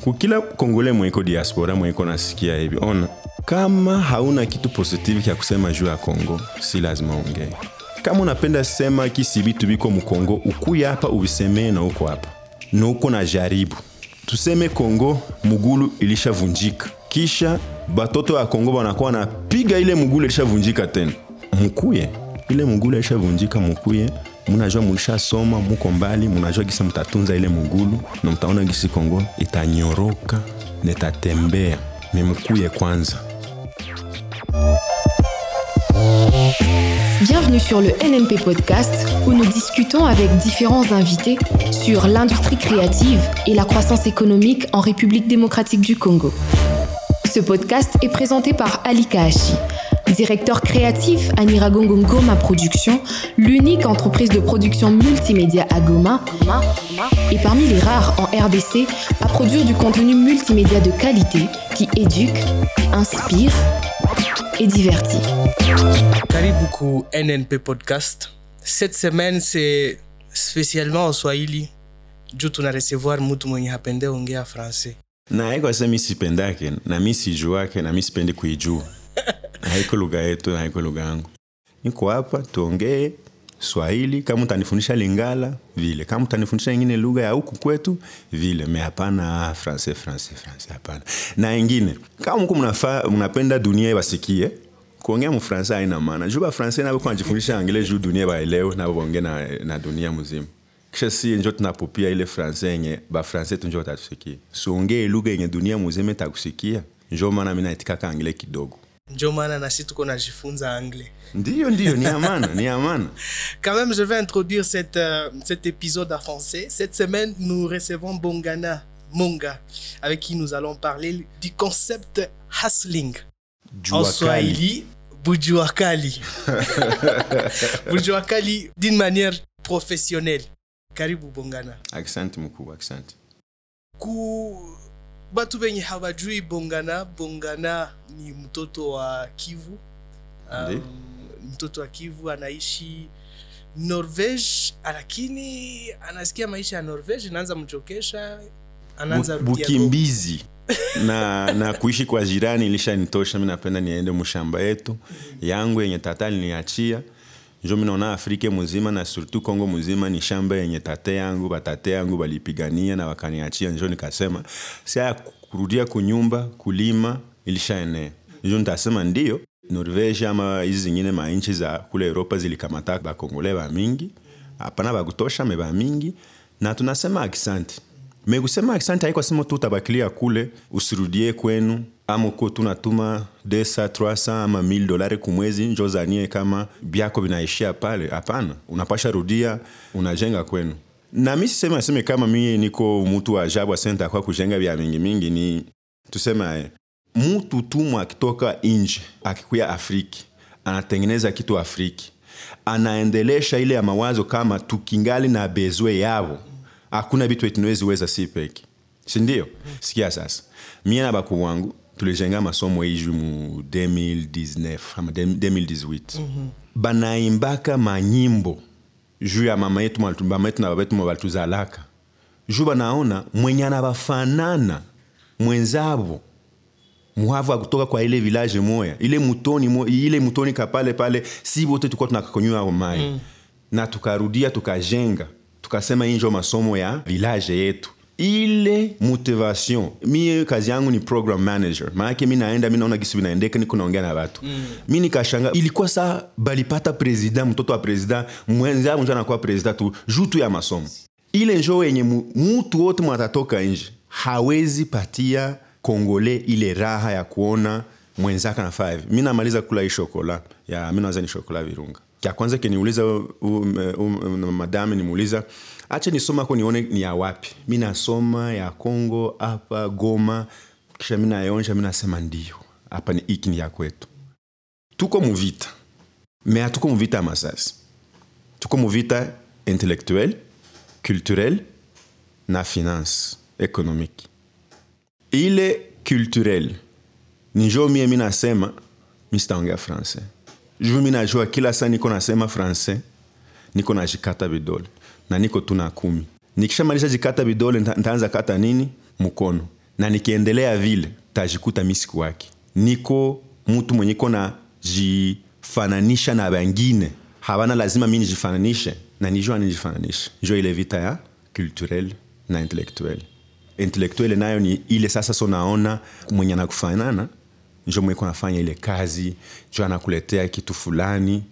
kukila kongole mweko diaspora mweko nasikia hivi ona kama hauna kitu positive kya kusema juu ya kongo si lazima ongee. Kama unapenda sema kisi bitu biko mukongo, ukuya hapa uvisemee na uko hapa. Na uko na jaribu. Tuseme kongo mugulu ilishavunjika. Kisha batoto ya kongo banakuwa napiga ile mugulu ilishavunjika tena. Mukuye. Ile mugulu ilishavunjika mukuye Bienvenue sur le NNP Podcast où nous discutons avec différents invités sur l'industrie créative et la croissance économique en République démocratique du Congo. Ce podcast est présenté par Ali Kaashi, directeur créatif à Niragongo Goma Production, l'unique entreprise de production multimédia à Goma, et parmi les rares en RDC à produire du contenu multimédia de qualité qui éduque, inspire et divertit. NNP Podcast. Cette semaine c'est spécialement en Swahili hapende français. Na haiko sasa mi sipendake na mi sijuake na mi sipendi kuijua. Haiko lugha yetu haiko lugha yangu. Niko hapa tuongee swahili kama utanifundisha lingala vile. Kama utanifundisha ingine lugha ya huku kwetu vile. Me hapana ah, francais francais francais hapana. Na ingine kama mku mnapenda dunia wasikie kuongea mfrancais haina maana. Juu bafrancais nabo kunajifundisha angile juu dunia baelewe nabo baongee na, na dunia mzima njo tunapopia ile francais yenye bafrancais tu njo watatusikia siongee lugha yenye dunia mzima itakusikia njo maana mi naitikaka angile kidogo Ndio maana na sisi tuko najifunza anglais. ndiyo ndiyo ni amana ni amana Quand même, je vais introduire cette, euh, cet épisode en français. Cette semaine, nous recevons Bongana Monga, avec qui nous allons parler du concept hustling. En. Swahili, Bujuakali. Bujuakali d'une manière professionnelle. Karibu Bongana. asante mkubwa asante ku batu benye hawajui bongana bongana ni mtoto wa kivu. Ndi. mtoto wa kivu anaishi norvege lakini anasikia maisha ya norvege inaanza mchokesha anaanza bukimbizi. Na na kuishi kwa jirani ilishanitosha mi napenda niende mshamba yetu. Yangu yenye tata aliniachia njo mi naona muzima na surtout congo muzima ni shamba yenye tate yangu batate yangu balipigania na wakaniachia njo nikasema sia kurudia kunyumba kulima ilishaenea njo nitasema ndio norvege ama hizi zingine manchi za kule europa zilikamata bakongole ba mingi. Hapana bakutosha me ba mingi. Na tunasema akisanti mekusema akisanti haiko sema tu utabakilia kule usirudie kwenu ama uko tunatuma 200 300 ama 1000 dolari kumwezi njo zanie kama byako vinaishia pale. Hapana unapasha rudia unajenga kwenu. Na mi siseme aseme kama mie niko mutu wa ajabu asenta kwa kujenga vya mingi mingi ni tuseme mutu tumwa akitoka nje akikuya afriki anatengeneza kitu afriki anaendelesha ile ya mawazo kama tukingali na bezwe yavo hakuna vitu tunaweza si peke. Sindio sikia sasa mie na bakuu wangu tulijenga masomo hii mu 2019 ama 2018 banaimbaka manyimbo juu ya mama yetu mama yetu na baba yetu balituzalaka juu banaona mwenye anabafanana mwenzabo muhavu akutoka kwa ile village moya ile mutoni mo, ile mutoni kapale pale si bote tulikuwa tunakakonywa mai. Mm. na tukarudia tukajenga tukasema injo njo masomo ya village yetu ile motivation. Mi kazi yangu ni program manager. Maanake mi naenda mi naona gisi vinaendeka niko naongea na watu. Mm. mi nikashanga ilikuwa saa balipata president mtoto wa president mwenzangu njo anakuwa president tu juu tu ya masomo. Ile njo yenye mutu wote mwatatoka nje hawezi patia kongole ile raha ya kuona mwenzake anafaa hivi mi namaliza kula hii shokola. Ya mi naweza ni shokola virunga. Kya kwanza keniuliza um, um, um, madame nimuuliza acha nisoma ko nione ni ya wapi. Mi nasoma ya congo hapa goma. Kisha mi nayonja mi nasema ndio. Hapa ni iki ni ya kwetu. Tuko muvita. Me hatuko muvita ya masasi. Tuko muvita intellectuel culturel na finance économique ile culturel ni njo mie mi nasema mi sitaongea francais juu mi najua kila saa niko nasema francais niko najikata vidole na niko tu na kumi. Nikishamalisha jikata vidole ntaanza kata nini? Mkono na nikiendelea vile tajikuta misiku wake. Niko mtu mwenye iko na jifananisha na wengine. Habana lazima mi nijifananishe na nijua nijifananishe. Njo ile vita ya culturel na intelektuel. Intelektuel nayo ni ile sasa so naona mwenye anakufanana njo mwenye nafanya ile kazi njo anakuletea kitu fulani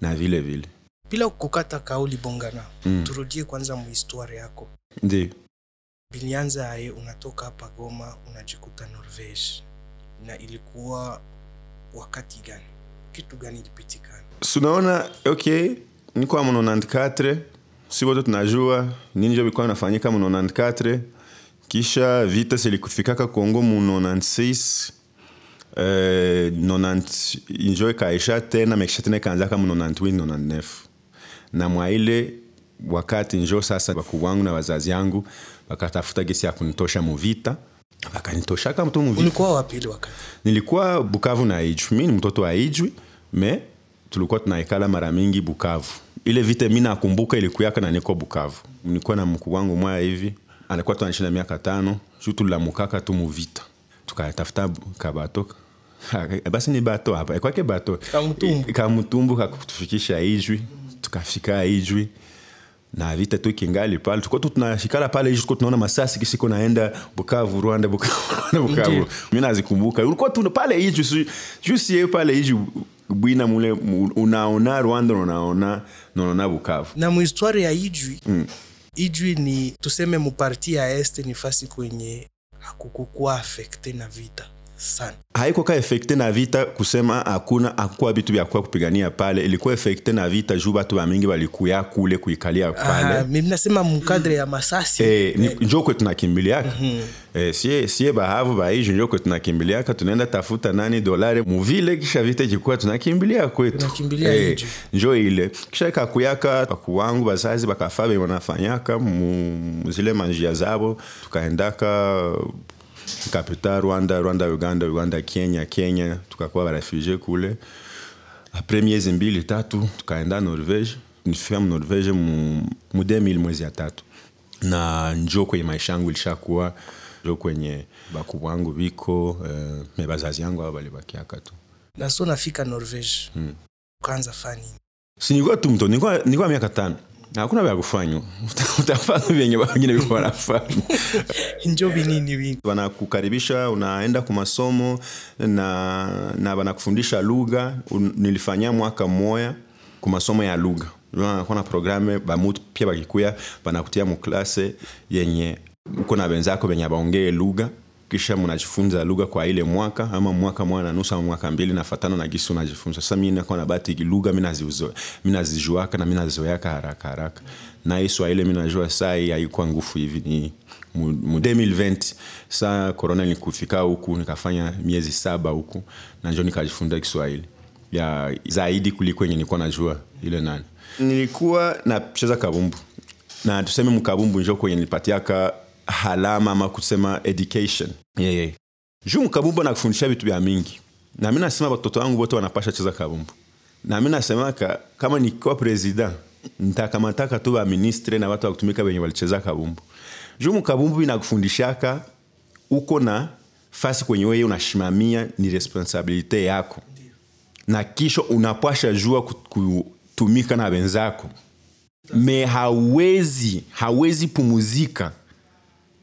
na vile vile bila kukata kauli bongana mm. turudie kwanza muhistwari yako. Ndio. Bilianza aye unatoka hapa goma unajikuta norvege. Na ilikuwa wakati gani? Kitu gani ilipitikana sunaona ok nikwa mu 94 si wote tunajua nini njo bilikuwa nafanyika mu 94 kisha vita silikufikaka kongo mu 96 Uh, nonant, njo ikaisha tena mekisha tena ikaanzaka mu 98 99 na mwaile wakati njo sasa bakuu wangu na wazazi yangu wakatafuta gesi ya kunitosha muvita. Wakanitoshaka mtu muvita. Ulikuwa wapili wakati? Nilikuwa bukavu na ijwi. Mi ni mtoto wa ijwi me tulikuwa tunaikala mara mingi bukavu. Ile vita mi nakumbuka ilikuyaka na niko bukavu. Nilikuwa na mkuu wangu mwaya hivi alikuwa tunaishi na miaka tano juu tulamukaka tu muvita. Tukatafuta kabato. Basi ni bato hapa. Kwake bato. Kamutumbu kakutufikisha ijwi tukafika ijwi na vita tu kingali pale tuko tu tunashikala pale tuko tunaona masasi kisiko naenda bukavu rwanda bukavu rwanda bukavu. Mimi nazikumbuka. Ulikuwa tu pale ijwi juice yeye pale ijwi bwina mule unaona rwanda unaona unaona bukavu. Na muhistwari ya ijwi mm. ijwi ni tuseme muparti ya este ni fasi kwenye hakukukuwa afekte na vita sana haiko ka efekte na vita kusema hakuna hakukuwa vitu vya kwa kupigania pale. Ilikuwa efekte na vita juu batu bamingi balikuya kule kuikalia pale. Ah, mimi nasema mkadre ya masasi. Eh, ni- njo kwe tunakimbiliaka eh, sie, sie bahavu baiji njo kwe tunakimbiliaka tunaenda tafuta nani dolari muvile kisha vita jikuwa tunakimbilia kwetu. Tunakimbilia eh, njo ile. Kisha kakuyaka bakuwangu bazazi bakafa be wanafanyaka mu zile manjia zabo. Tukaendaka kapita rwanda rwanda uganda uganda kenya kenya. Tukakuwa barefugie kule. Apres miezi mbili tatu tukaenda norvege nifika mu norvege mu, mu 2000 mwezi ya tatu. Na njo kwenye maisha yangu ilishakuwa. Njo kwenye baku wangu biko eh, me bazazi yangu ao balibakiaka tu. Na so nafika norvege hmm. ukaanza fani. Si nilikuwa tu nilikuwa nilikuwa miaka tano hakuna vya kufanywa. Utafanya vyenye wengine viko wanafanya. Njo binini wingi wanakukaribisha unaenda kwa masomo na, na wanakufundisha lugha. Nilifanya nilifanyia mwaka mmoya kwa masomo ya lugha. Kuna na programe bamutu pia bakikuya banakutia muklase yenye uko na wenzako benye baongee lugha kisha mnajifunza lugha kwa ile mwaka ama mwaka mwana na nusu ama mwaka mbili nafatana na gisi unajifunza. Sasa mi nakuwa na bahati lugha mi nazijuaka na mi nazoeaka haraka haraka. Na hii swahili mi najua saa hii haikuwa ngufu hivi ni mu mu 2020 saa corona nikufika huku nikafanya miezi saba huku na njoo nikajifunza kiswahili. Ya zaidi kuliko yenye nilikuwa najua ile nani. Nilikuwa nacheza kabumbu. Na tuseme mkabumbu njo kwenye nilipatiaka halama ama kusema education. Yeah, yeah. juu mkabumbu nakufundisha vitu vya mingi. Na mi nasema watoto wangu wote wanapasha cheza kabumbu. Na mi nasemaka kama nikiwa president ntakamataka tu baministre na watu wa kutumika wenye walicheza kabumbu. Juu mkabumbu inakufundishaka uko na fasi kwenye weye unashimamia ni responsabilite yako. Na kisha unapasha jua kutumika na wenzako. Me hawezi hawezi pumuzika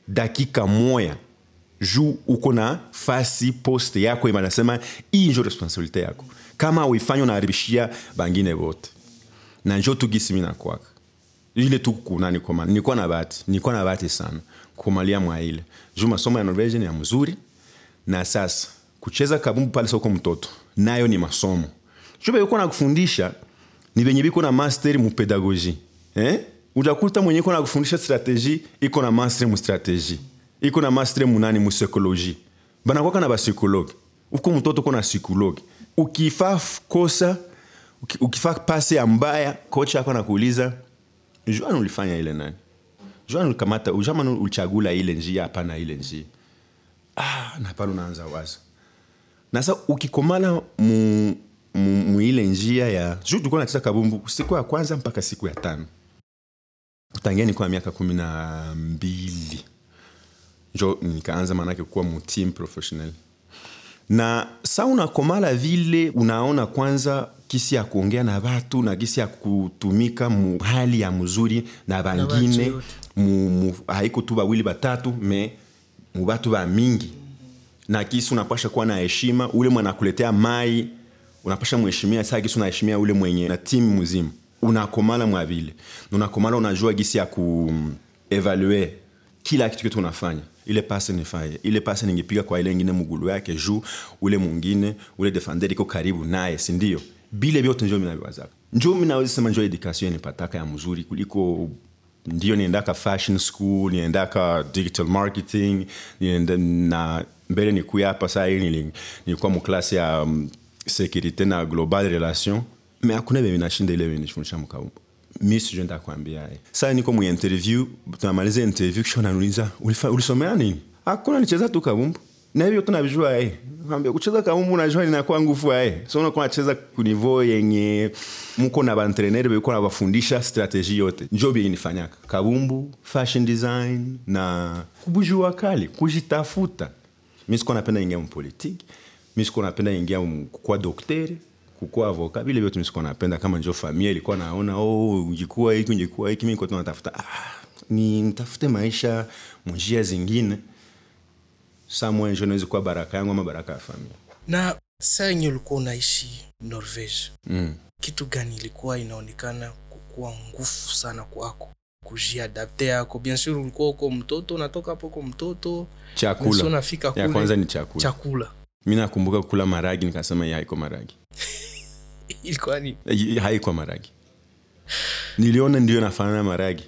dakika moya juu uko na fasi poste yako imanasema hii njo responsabilite yako. Kama uifanya unaharibishia bangine vote na njo tugisi mi nakwaka ile tu kunani koma nilikuwa na bahati nilikuwa na bahati sana kumalia mwa ile. Juu masomo ya norvege ya mzuri na sasa kucheza kabumbu pale soko mtoto nayo ni masomo. Juu beko na kufundisha ni venye biko na master mu pedagogie eh utakuta mwenye iko na kufundisha strategie iko na mastre mu strateji iko na mastre mu nani mu psychologie banakwaka na bapsikologe uko mtoto uko na psychologue. Ukifaa kosa ukifa pasi ya mbaya kocha ako nakuuliza juan ulifanya ile nani? Juan ulikamata ujaman ulichagula ile njia hapana ile njia ah, na pale unaanza waza nasa ukikomala mu, mu, mu ile njia ya juu tulikuwa nacheza kabumbu siku ya kwanza mpaka siku ya tano tangia nikuwa miaka kumi na mbili. Njo nikaanza maanake kuwa mtim professional. Na sa unakomala vile unaona kwanza kisi ya kuongea na watu na kisi ya kutumika mu hali ya mzuri na bangine haiko tu bawili batatu me mubatu ba mingi. Na kisi unapasha kuwa na heshima ule mwana kuletea mai unapasha mweshimia saa kisi unaheshimia ule mwenye na timu mzima unakomala mwavile Na unakomala unajua gisi ya kuevalue kila kitu kitu unafanya. Ile pase nifaye. Ile pase ningepiga kwa ile ingine mugulu yake juu ule mwingine ule defender iko karibu naye sindio bile vyote njo minaviwazaka njo minaweza sema njo edukasio nipataka ya mzuri kuliko ndio niendaka fashion school niendaka digital marketing nienda, na mbele nikuya hapa saa hii nili- nilikuwa muklasi ya um, securite na global relation hakuna vye vinashinda ile vye nifundisha mkaumba mi sijui nitakwambia saa niko mu interview tunamaliza interview kisha unaniuliza "Ulifa- ulisomea nini hakuna nicheza tu kabumbu na hivyo tunavijua eh. Kwambia kucheza kabumbu unajua ninakuwa nguvu eh. so unakuwa nacheza kunivo yenye mko na bantreneri beko na bafundisha strategy yote njo bie nifanyaka kabumbu fashion design na kubujua kali kujitafuta mi sikuwa napenda ingia mpolitiki mi sikuwa napenda ingia mu- kukuwa kukuwa avoka vile vyote mi sikuwa napenda kama njo familia ilikuwa naona oh, ungekuwa hiki ungekuwa hiki mi nikuwa natafuta ah, ni mtafute maisha munjia zingine. Samwe njo naweza kuwa baraka yangu ama baraka ya familia. Na saa yenye ulikuwa unaishi norvege mm. kitu gani ilikuwa inaonekana kukuwa ngufu sana kwako? Kujiadapte yako. Bien sur ulikuwa uko mtoto unatoka hapo uko mtoto. Chakula. Unafika ya kwanza ni chakula. Chakula mi nakumbuka kula maragi nikasema hii haiko maragi. Ilikuwa ni haikuwa maragi. Niliona ndio nafanana maragi.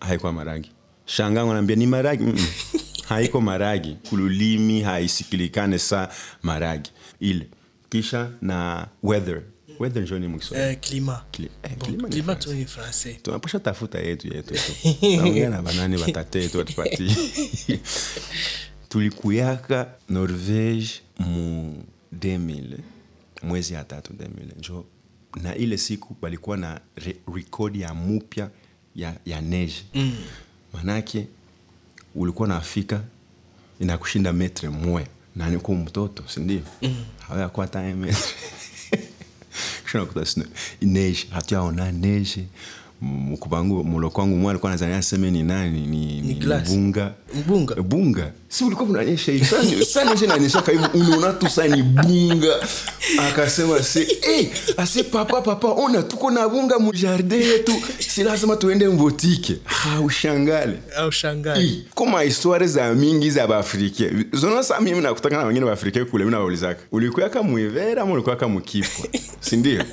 Haikuwa maragi. Shangangu naambia ni maragi? Mm-mm. haiko maragi. Kululimi haisikilikane sa maragi. Ile. Kisha na weather. Weather njo ni mkiswahili. Eh, eh, tafuta yetu yetu. Tu naongea na banani batate yetu watupatie tulikuyaka norvege mu 2000 mwezi ya tatu 2000 njo na ile siku walikuwa na re rekodi ya mupya ya, ya neje mm. manake ulikuwa nafika inakushinda metre mwe. Na mtoto sindio mm. hawayakuwa tae metre kunakuta neige hatuyaona neige mkupangu muloko wangu mwa alikuwa nazania aseme ni nani ni, ni, glass. bunga. Bunga. bunga. Si ulikuwa unanyesha hivi? Sasa- sana nyesha nanyesha kaivu unaona tu sasa ni bunga. Akasema se hey, ase papa papa ona tuko na bunga mujardin yetu. Si lazima tuende mbotike. Haushangale ha ushangale kama histoire za mingi za baafrika zona sasa mimi nakutaka na wengine baafrika kule mi nawaulizaka. Ulikuyaka muivera ama ulikuyaka si sindio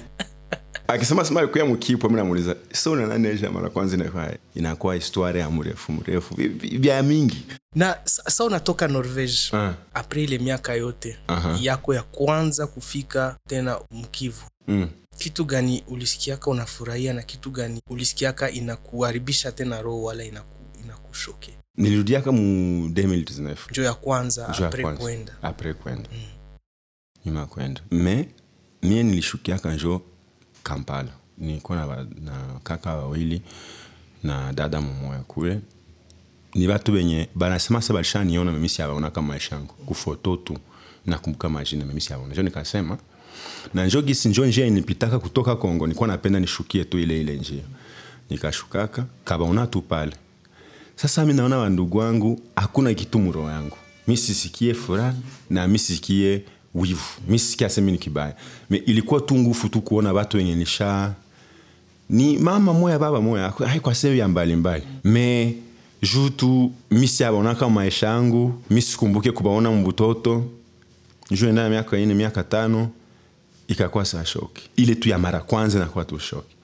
akisema sema alikuya mkipo mi namuuliza so unananeja mara kwanza? Inakuwa inakuwa historia ya mrefu mrefu vya mingi. Na sa sa unatoka norvege uh. apres ile miaka yote uh-huh. yako ya kwanza kufika tena mkivu. Mm. kitu gani ulisikiaka unafurahia na kitu gani ulisikiaka inakuharibisha tena roho wala inaku, inakushoke? Nilirudiaka mu 2019 njo ya kwanza apres kwenda. Apres kwenda. Nyuma kwenda. Me mie nilishukiaka njo kampala. Nilikuwa na, na kaka wawili na dada mumoya kule. Ni batu benye banasema se balishaniona mimi siabaonaka maisha yangu. Kufoto tu nakumbuka majina mimi siabaona njo nikasema na njo gisi njo njia inipitaka kutoka kongo nilikuwa napenda nishukie tu ile ile njia. Nikashukaka kabaona tu pale. Sasa mi naona wandugu wangu hakuna kitu muro yangu. Mi sisikie furaha na mi sisikie wivu. Mi sikia asemi ni kibaya me ilikuwa tu ngufu tu kuona watu wenye nisha. Ni mama moya baba moya. Haikwa sehemu ya mbalimbali me juu tu mi siabonaka maisha yangu. Mi sikumbuke kubaona mbutoto. Juu enda na miaka ine miaka tano ikakuwa saa shoki. Ile tu ya mara kwanza inakuwa tu shoki.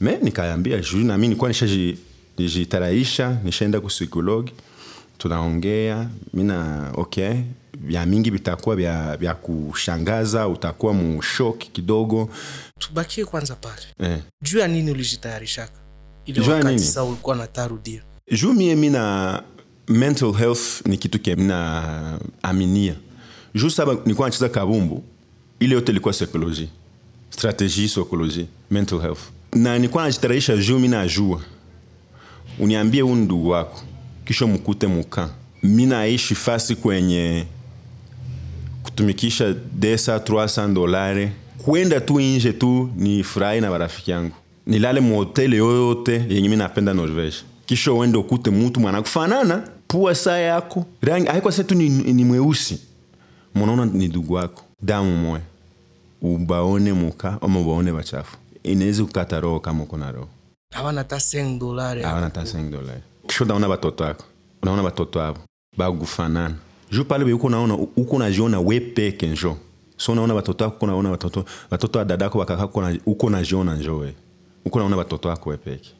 Me nikaambia juu nami nikuwa nishaji- nijitaraisha nishaenda kupsikologi tunaongea mina ok vya mingi vitakuwa vya, vya kushangaza utakuwa mushok kidogo. Tubakie kwanza pale. Eh. juu ya nini ulijitayarishaka? Ya wakati nini? ulikuwa natarudia juu mie mina mental health ni kitu ke mina aminia. Juu saba nikuwa nacheza kabumbu. Ile yote ilikuwa psychologie strategie psychologie mental health. Na nikuwa najitayarisha juu mi najua uniambie huu ndugu wako kisha mkute muka. Mi naishi fasi kwenye kutumikisha desa 300 dolare. Kwenda tu nje tu ni furahi na barafiki yangu. Nilale muhoteli yoyote yenye mi napenda norvege kisha uende ukute mutu mwanakufanana pua saa yako. Rangi haiko setu ni, ni mweusi. Munaona ni ndugu wako. Damu moya ubaone muka ama ubaone bachafu inaweza kukata roho kama uko na roho. Hawana hata 5 dolari hawana hata 5 dolari kisha unaona watoto wako unaona watoto abo bagufanana ju pale beuko naona uko najiona we peke njo. So unaona watoto wako uko naona watoto watoto wa dadako bakaka uko najiona njo we. Uko naona watoto wako we peke.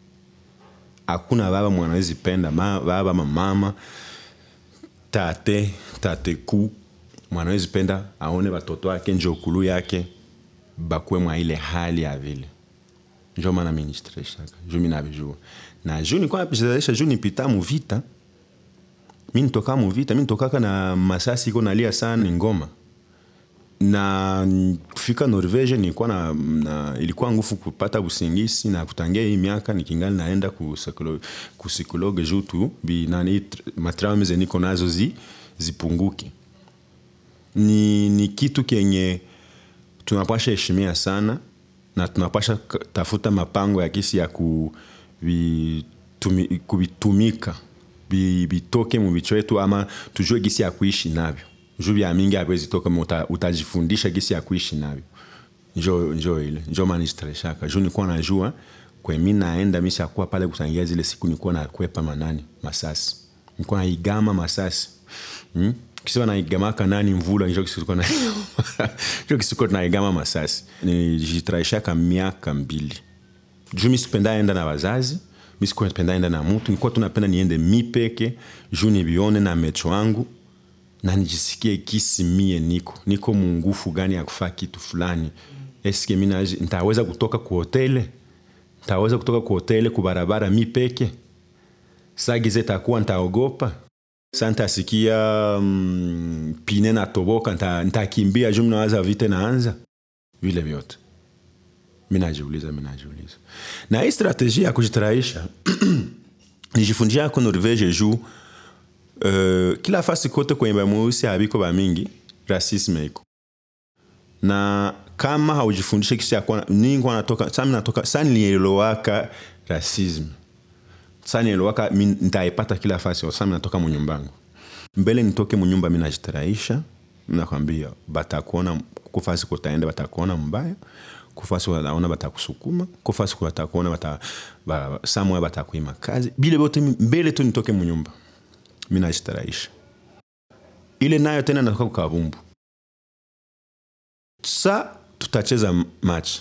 Hakuna baba mwanawezi penda ma, baba mamama tate tate ku. Mwanawezi penda aone watoto wake njo kulu yake bakuwe mwa ile hali ya vile. Njo maana mi nistreshaka ju mi na ju nikuwa napichezesha ju nipita muvita mi nitoka muvita mi nitokaka na masasi iko nalia sana ni ngoma na kufika norvege nilikuwa na, na ilikuwa ngufu kupata busingisi na kutangia hii miaka nikingali naenda kusikologe juu tu bi nani matraume ze niko nazo zi, zipunguke. Ni, ni kitu kenye tunapasha heshimia sana na tunapasha tafuta mapango ya kisi ya kuvitumika bitoke mu bico yetu ama tujue gisi ya kuishi navyo. Juu vya mingi hawezi toka uta, utajifundisha gisi ya kuishi navyo. Njo, njo ile njo manistreshaka juu nikuwa najua kwe mi naenda mishakuwa pale kutangia zile siku nikuwa nakwepa manani masasi. Nikuwa naigama masasi. Hmm? kisiwa naigamaka nani mvula njo kisiko njo kisiko tunaigama masasi. Nijitaraishaka miaka mbili juu mi sikupenda enda na wazazi mi sikupenda enda na mutu nikuwa tunapenda niende mi peke juu nivione na mecho wangu na nijisikie kisi mie niko niko mungufu gani ya kufaa kitu fulani. Eske mi ntaweza kutoka ku ntaweza kutoka ku hotele mi peke? Sagize takuwa ntaogopa sa ntasikia mm, pine natoboka ntakimbia nta juu mnawaza vite naanza vile vyote minajiuliza minajiuliza na hii strateji ya kujitarahisha nijifundisha ko norvege juu uh, kila fasi kote kwenye bamweusi habiko bamingi rasisme iko. Na kama haujifundishe kisi yakuwa ningi wanatoka sa minatoka sa nilielowaka rasisme sa nielowaka ntaipata kila fasi sa minatoka munyumbangu mbele nitoke munyumba minajitarahisha nakwambia batakuona kufasi kutaenda batakuona mbaya kufasi wataona batakusukuma kufasi watakuona bata, ba, samwe batakuima kazi. Bile bote mbele tu nitoke munyumba. Mi najitaraisha ile nayo tena natoka kukabumbu sa tutacheza match.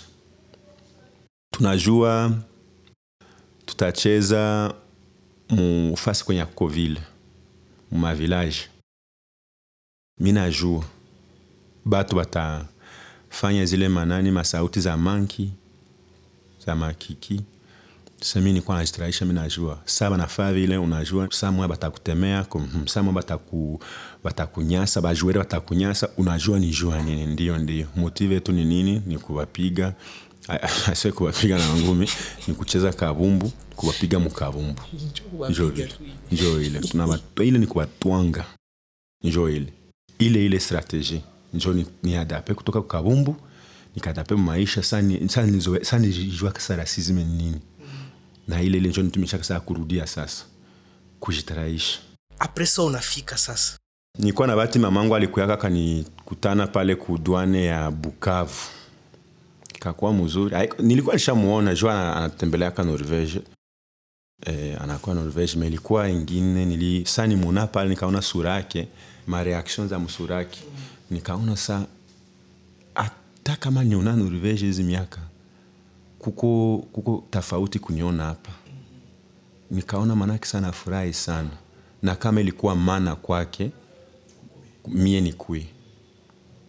Tunajua tutacheza mufasi kwenye kovile mumavilaje mi najua. Batu batafanya zile manani masauti za manki za makiki. Sami nikuwa najitarahisha mi najua. Sa banafaa vile unajua samwa batakutemea samwa bataku, batakunyasa bajuere batakunyasa unajua ni jua nini. Ndio ndio. Motive yetu ni nini? Ni kuwapiga. Ase kuwapiga na ngumi. Ni kucheza kabumbu kuwapiga mukabumbu njo ile. Ile. Ni kuwatwanga. Njo ile. Ile ile strategie njo niadape ni adape kutoka kukabumbu nikadape maisha sa nijua kasa rasisme nini. Na ile ile njo nitumishaka saa kurudia sasa kujitarahisha apresa unafika sasa. Nilikuwa na bati mamangu alikuyaka kanikutana pale kudwane ya bukavu. Kakuwa mzuri. Nilikuwa nishamuona jua anatembeleaka norvege. Eh, anakuwa norvege melikuwa ingine nili sani muna pale nikaona surake yake mareaction za msura yake nikaona sa hata kama niona norvege hizi miaka kuko, kuko tofauti kuniona hapa. Nikaona manake sana furahi sana. Na kama ilikuwa mana kwake mie ni kui.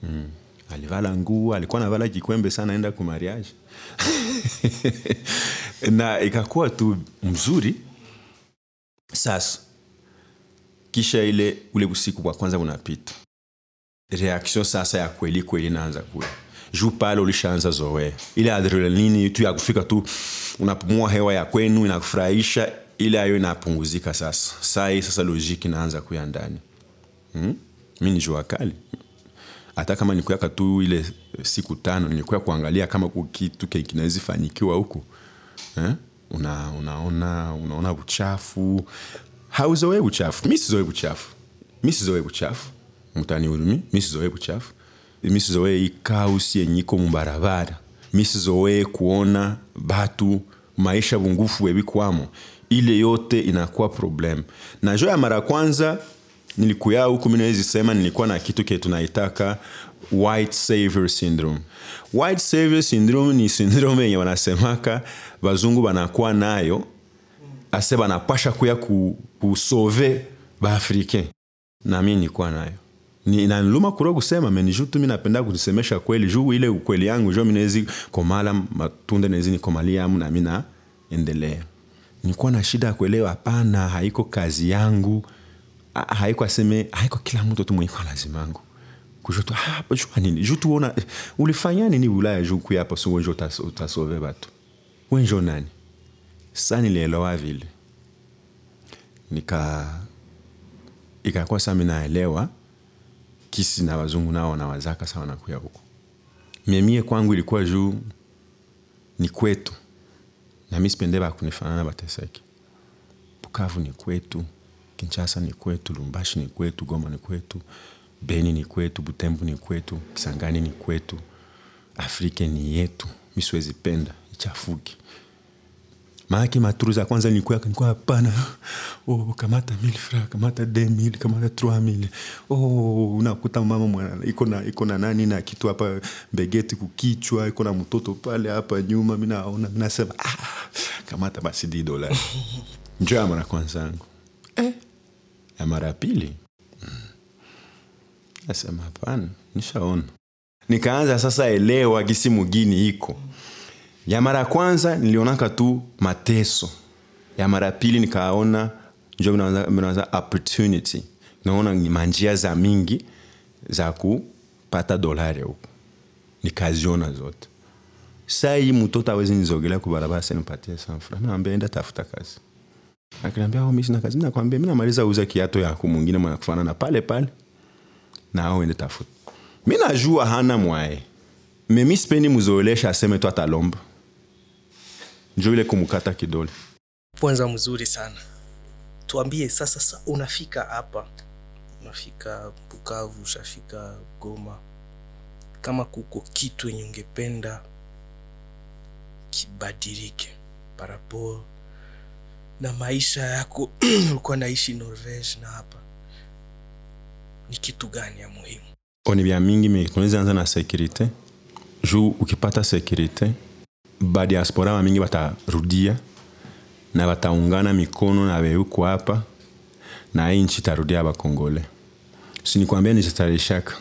Mm. alivala nguo alikuwa navala kikwembe sana enda kumariage na ikakuwa tu mzuri. Sasa kisha ile ule usiku wa kwanza unapita reaction sasa ya kweli kweli inaanza kule juu pale ulishaanza zoea ile adrenalini tu ya kufika tu unapumua hewa ya kwenu inakufurahisha ile ayo inapunguzika sasa saa hii sasa logiki inaanza kuya ndani hmm? mi ni jua kali hata kama nikuyaka tu ile siku tano nilikuya kuangalia kama kitu kinawezi fanyikiwa huku eh? Una, unaona unaona uchafu hauzoe uchafu mi sizoe uchafu mi sizoe uchafu mtanihurumi misi sizoe buchafu. Misi zoe ikausi yenyiko mubarabara mi sizoe kuona batu maisha bungufu webikwamo ile yote inakuwa problem. Na jo ya mara kwanza nilikuya huku minawezi sema nilikuwa na kitu ke tunaitaka white savior syndrome. White savior syndrome ni syndrome yenye wanasemaka bazungu banakuwa nayo ase banapasha kuya ku, kusove baafrikain na mi nilikuwa nayo inaniluma kuro kusema meni juu tu mi napenda kusemesha kweli juu ile ukweli yangu jo minawezi komala matunda nawezi nikomaliamu na mi naendelea. Nilikuwa na shida ya kuelewa hapana haiko kazi yangu. Haiko aseme haiko kila mtu tu mwenye kwa lazimangu kujutu ah, jua nini? Juu tuona ulifanya nini ulaya juu kuya sungo njo wenjo utasove batu wenjo nani sa nilielewa vile. Nika ikakuwa sa mi naelewa kisi na wazungu nao wanawazaka sa wanakuya huku miemie kwangu ilikuwa juu ni kwetu. Na mi sipende bakunifanana bateseke bukavu ni kwetu kinshasa ni kwetu lumbashi ni kwetu goma ni kwetu beni ni kwetu butembu ni kwetu kisangani ni kwetu afrika ni yetu. Mi siwezi penda ichafuki maake maturu za kwanza nilikuwa nilikuwa hapana. Oh, kamata mil fra kamata de mil kamata tr mil. Oh, unakuta mama mwana iko na iko na nani na kitu hapa begeti kukichwa iko na mtoto pale hapa nyuma minaona minasema ah, kamata basi di dola. Njo ya mara kwanza yangu. Eh, ya mara ya pili? Mm. nasema hapana nishaona. Nikaanza sasa elewa gisi mugini iko ya mara ya kwanza nilionaka tu mateso. Ya mara ya pili nikaona njo minawaza opportunity. Naona manjia za mingi za kupata dolari huku nikaziona zote. Sai mtoto awezi nizogelea kubarabara senipatie sanfra minaambia enda tafuta kazi. Akiniambia oh, misina kazi. Minakwambia minamaliza uza kiato yaku mwingine mwanakufanana pale pale. Na au ende tafuta. Mi najua hana mwae. Me mi sipendi muzoelesha aseme tu atalomba njo ile kumkata kidole. Kwanza mzuri sana. Tuambie sasa, sa unafika hapa, unafika Bukavu, ushafika Goma, kama kuko kitu yenye ungependa kibadilike. Parapor na maisha yako ulikuwa naishi Norvege na hapa, ni kitu gani ya muhimu? oni vya mingi mi tunaweza anza na sekurite juu ukipata sekurite badiaspora wa mingi batarudia na bataungana mikono na beuko hapa na hii nchi tarudia bakongole sinikwambia nizitarishaka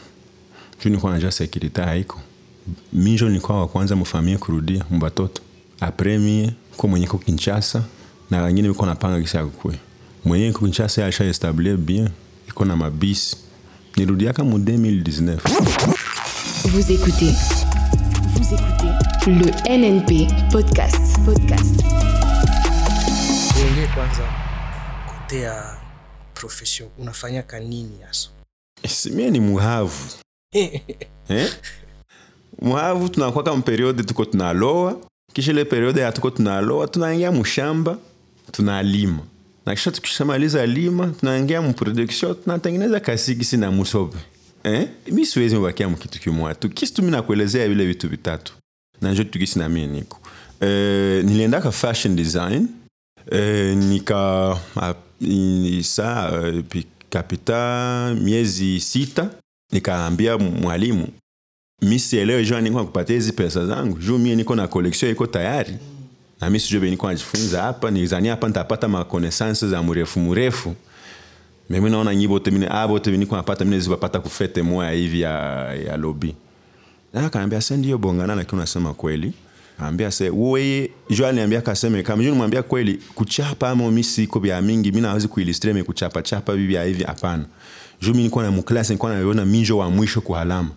juu nikuwa najua sekurite haiko. Minjo nikuwa wa kwanza mufamie kurudia mubatoto apre mie ko mwenye ko kinchasa na wengine biko napanga kisi kukwe mwenye ko kinchasa yasha establir bien iko na mabisi. Nirudiaka mu 2019 Vous écoutez. Vous écoutez. Le NNP Podcast. Podcast. Tuongee kwanza kote ya profession, unafanya kanini hasa? simie ni muhavu eh? muhavu tunakwaka mperiode tuko tunaloa kisha ile periode ya tuko tunaloa tunaingia mushamba tunalima na kisha tukishamaliza lima tunaingia mproduction tunatengeneza kasigisi na musobe eh? mi siwezi mbakia mkitu kimwa tu kisi tu mi nakuelezea vile vitu vitatu na njo tukisi na mie niko. Eh, niliendaka fashion design. Eh, nika sa kapita miezi sita. Nikaambia mwalimu mi sielewe jua niko nakupatia hizi pesa zangu. Juu mie niko na koleksio iko tayari. Na mi sijue beniko najifunza hapa. Nizania hapa nitapata makonesanse za mrefu mrefu. Mimi naona nyi bote mine ah bote niko napata mine zipapata kufete moya hivi ya, ya lobi akaambia se ndio bongana lakini unasema kweli. Ambia se weye jo niambia kaseme kama juu nimwambia kweli kuchapa ama mi siko vya mingi mi nawezi kuilistre me kuchapa chapa bibi hivi hapana. Juu mi nikuwa na muklasi nikuwa naona minjo wa mwisho kwa alama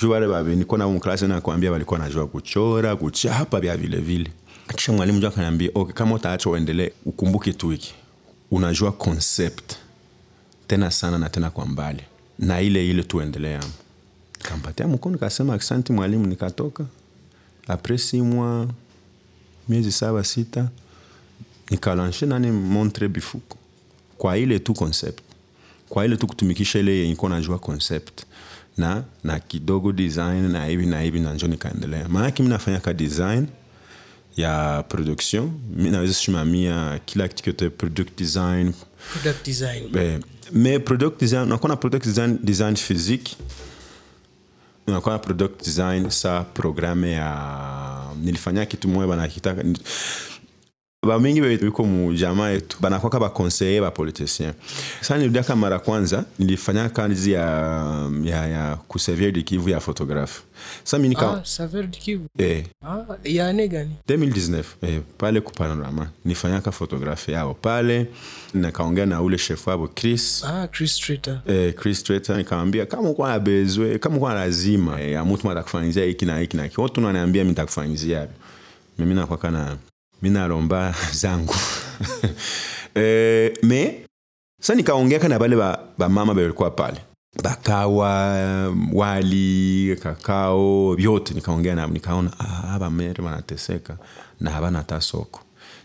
Juu wale babe nikuwa na muklasi na kuambia walikuwa najua kuchora kuchapa vya vile vile. Kisha mwalimu jua akaniambia okay, kama utaacha uendelee ukumbuke tu hiki. Unajua concept. Tena sana na tena kwa mbali. Na ile ile tuendelea kampatia mkono kasema asante mwalimu nikatoka. Apres si mwa miezi saba sita nikalanshe nani montre bifuko. Kwa ile tu concept. Kwa ile tu kutumikisha ile yenye iko najua concept. Na na kidogo design na hivi na hivi na njo nikaendelea. Maanake mi nafanya ka design ya production. Mi naweza simamia kila kitu kyote product design. Product design. Eh, mais product design nakona na product design, design physique unakuwa product design sa programe ya nilifanya kitu moya banakitaka bamingi biko mu jamaa yetu banakwaka bakonseye bapoliticien sa nilirudiaka mara kwanza nilifanya kazi ya, ya, ya kuservier de kivu ya photographe. Sa mi nika ah, eh, ah, ya ane gani? 2019 eh, pale kupanorama nifanyaka photographe yao pale nikaongea na ule chef wabo chris. Ah, Chris Trater. eh, chris Trater, nikamwambia kama uko na bezwe kama uko na lazima eh, ya mtu matakufanyizia hiki na hiki na hiki watu wananiambia mimi nitakufanyizia mimi nakwaka na mimi nalomba zangu. Eh, me sa nikaongeaka na bale ba, ba balikuwa pale. Bakawa wali kakao vyote nikaongea nabo nikaona ah, bamere wanateseka na habana hata soko.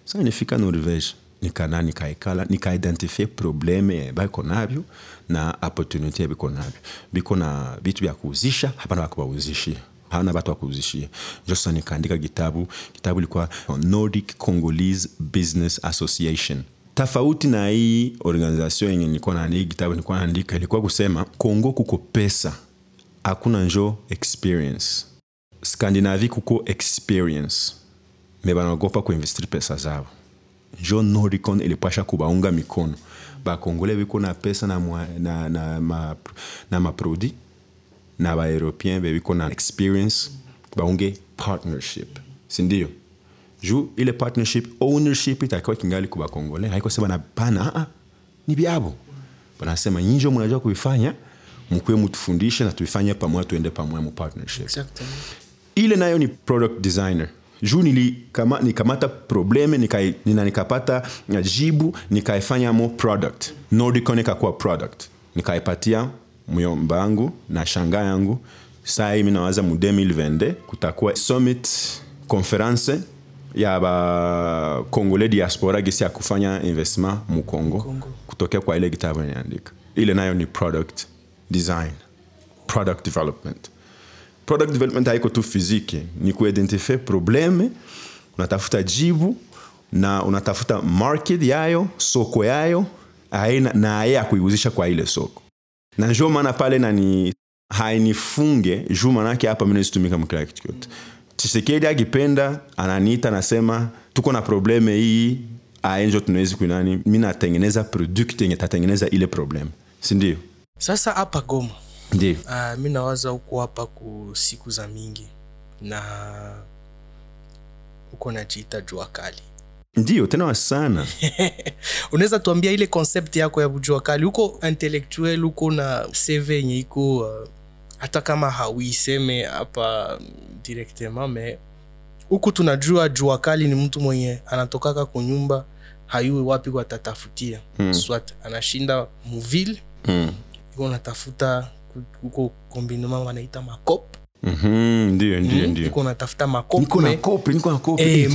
Sasa nifika norvege nikana nikaikala nikaidentifie probleme baiko navyo na opportunity biko navyo. Biko na vitu vya kuuzisha hapana wakuwauzishia hana watu wa kuuzishia njo sasa nikaandika kitabu. Kitabu ilikuwa nordic congolese business association. Tofauti na hii organization yenye nilikuwa na hii kitabu nilikuwa naandika ilikuwa kusema kongo kuko pesa. Hakuna njo experience. Skandinavi kuko experience. Me banaogopa kuinvestir pesa zao. Njo nordicon ilipasha kubaunga mikono. Bakongole biko na pesa na, na, na, ma, na maprodi na baeuropien bebiko na experience baunge partnership. Sindio juu ile partnership ownership itakiwa kingali kuba kongole haiko sema na pana ah, ni byabo banasema nyinjo mnajua kuifanya mkuwe mtufundishe na tuifanye pamoja tuende pamoja mu partnership. Exactly. ile nayo ni product designer. Juu nilikama, nikamata probleme nika, nina nikapata jibu nikaifanya mo product. Nordicon ikakuwa product. Nikaipatia myomba yangu na shanga yangu. Saa hii minawaza mu 2022 kutakuwa summit conference ya ba congolais diaspora gisi ya kufanya investment mu congo. Kutokea kwa ile kitabu niandika ile nayo ni product design product development. Product development haiko tu fiziki ni kuidentifie probleme unatafuta jibu na unatafuta market yayo soko yayo aina, na ya kuiuzisha kwa ile soko na njo maana pale nani hainifunge juu manake hapa mi nazitumika mkila kitu kyote. Chisekedi akipenda ananiita nasema tuko na probleme hii aenjo tunawezi kuinani mi natengeneza product yenye tatengeneza ile probleme sindio sasa hapa goma ndio. uh, mi nawaza huko hapa ku siku za mingi na huko najiita jua kali ndio tena sana. Unaweza tuambia ile concept yako ya bujua kali? Huko intellectuel huko na cv yenye iko uh, hata kama hauiseme hapa directement me huku tunajua jua kali ni mtu mwenye anatokaka kunyumba hayui wapi watatafutia Hmm. swat anashinda muville. Mm. iko natafuta huko kombinema wanaita makop Mhm, ndio ndio Mm, ndio natafuta me- kope Eh,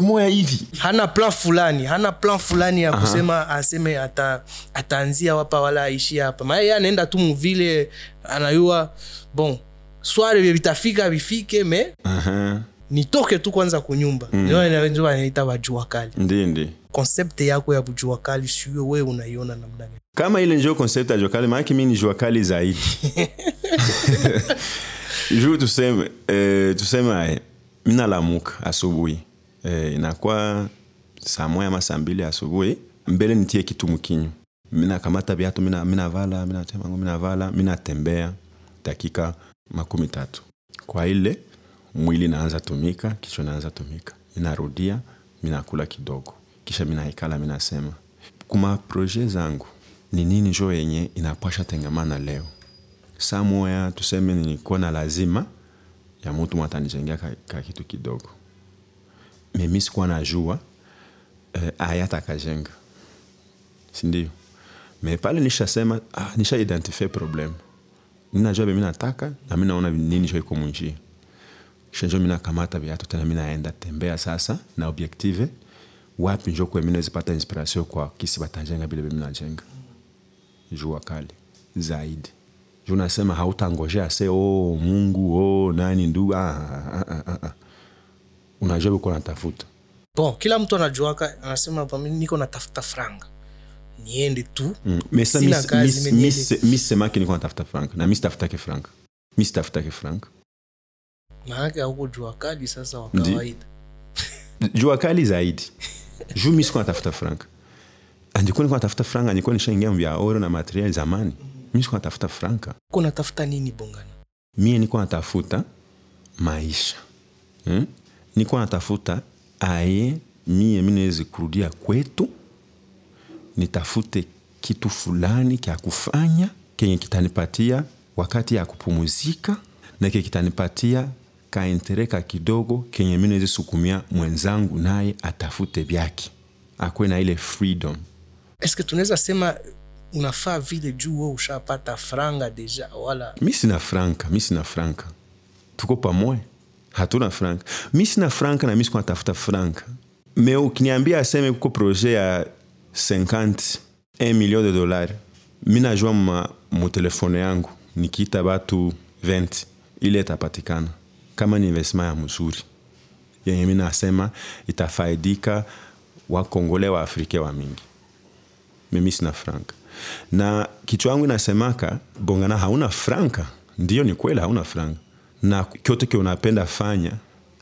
moya hivi. Hana plan fulani hana plan fulani ya kusema aseme ata, ataanzia wapa wala aishi hapa. Maa ye anaenda tu muvile anayua bon sware vye vitafika vifike me Aha, nitoke tu kwanza kunyumba. Mm. wajua kali. Ndindi concept yako ya bujua kali siyo we unaiona namna gani? Kama ile njio concept ya jua kali maanake mi ni jua kali zaidi juu tuseme eh, tuseme aye mi nalamuka asubuhi. Eh, inakuwa saa moya ama saa mbili asubuhi mbele nitie kitu mkinyu minakamata viatu mina- minavala minatemangu minavala minatembea dakika makumi tatu. Kwa ile mwili naanza tumika kichwa naanza tumika. Minarudia minakula kidogo. Kisha minaikala minasema kuma proje zangu ni nini njo yenye inapasha tengamana leo moya tuseme nilikuwa na lazima ya mutu mwatanijengea ka, ka kitu kidogo. Mimi mi sikuwa najua eh, ayatakajenga sindio me pale nishasema ah, nisha identifie problem. Ninajua mi nataka na mi naona nini jo iko munjia kisha njo mi nakamata viatu tena mi naenda tembea sasa na objective wapi njo kwe mi nawezipata inspiration kwa kisi batajenga bile mi najenga. Jua kali zaidi juu nasema hautangojea se oh, mungu oh, nani ndugu ah, ah, ah, ah, ah. unajua uko natafuta. Bon kila mtu anajuaka anasema niko natafuta franga. Niende tu. Mm. Mis semaki niko natafuta frank na mi sitafutake frank mi sitafutake frank maanake auko jua kali sasa wa kawaida. Jua kali zaidi. Juu mi siko natafuta frank andikuwa niko natafuta frank andikuwa nishaingia mvya oro na material zamani mi sikuwa natafuta franka. Uko natafuta nini bongana mie nikuwa natafuta maisha. Hmm? nikuwa natafuta aye mie mi nawezi kurudia kwetu. Nitafute kitu fulani kya kufanya kenye kitanipatia wakati ya kupumuzika na kenye kitanipatia kaentereka kidogo kenye mi nawezi sukumia mwenzangu naye atafute vyake. Akwe na ile freedom. Eske tunaweza sema unafaa vile juu we ushapata franga deja wala mi sina franka mi sina franka. Tuko pamoja? Hatuna franka. Mi sina franka na mi siku natafuta franka. Me ukiniambia aseme kuko proje ya 50 1 million de dolari mi najua mutelefone yangu nikiita batu 20 ile itapatikana. Kama ni investment ya mzuri. Yenye mi nasema itafaidika wakongole wa afrika wa mingi. Mimi sina franka na kichwa yangu inasemaka bongana hauna franka. Ndio ni kweli hauna franka. Na kyote ke unapenda fanya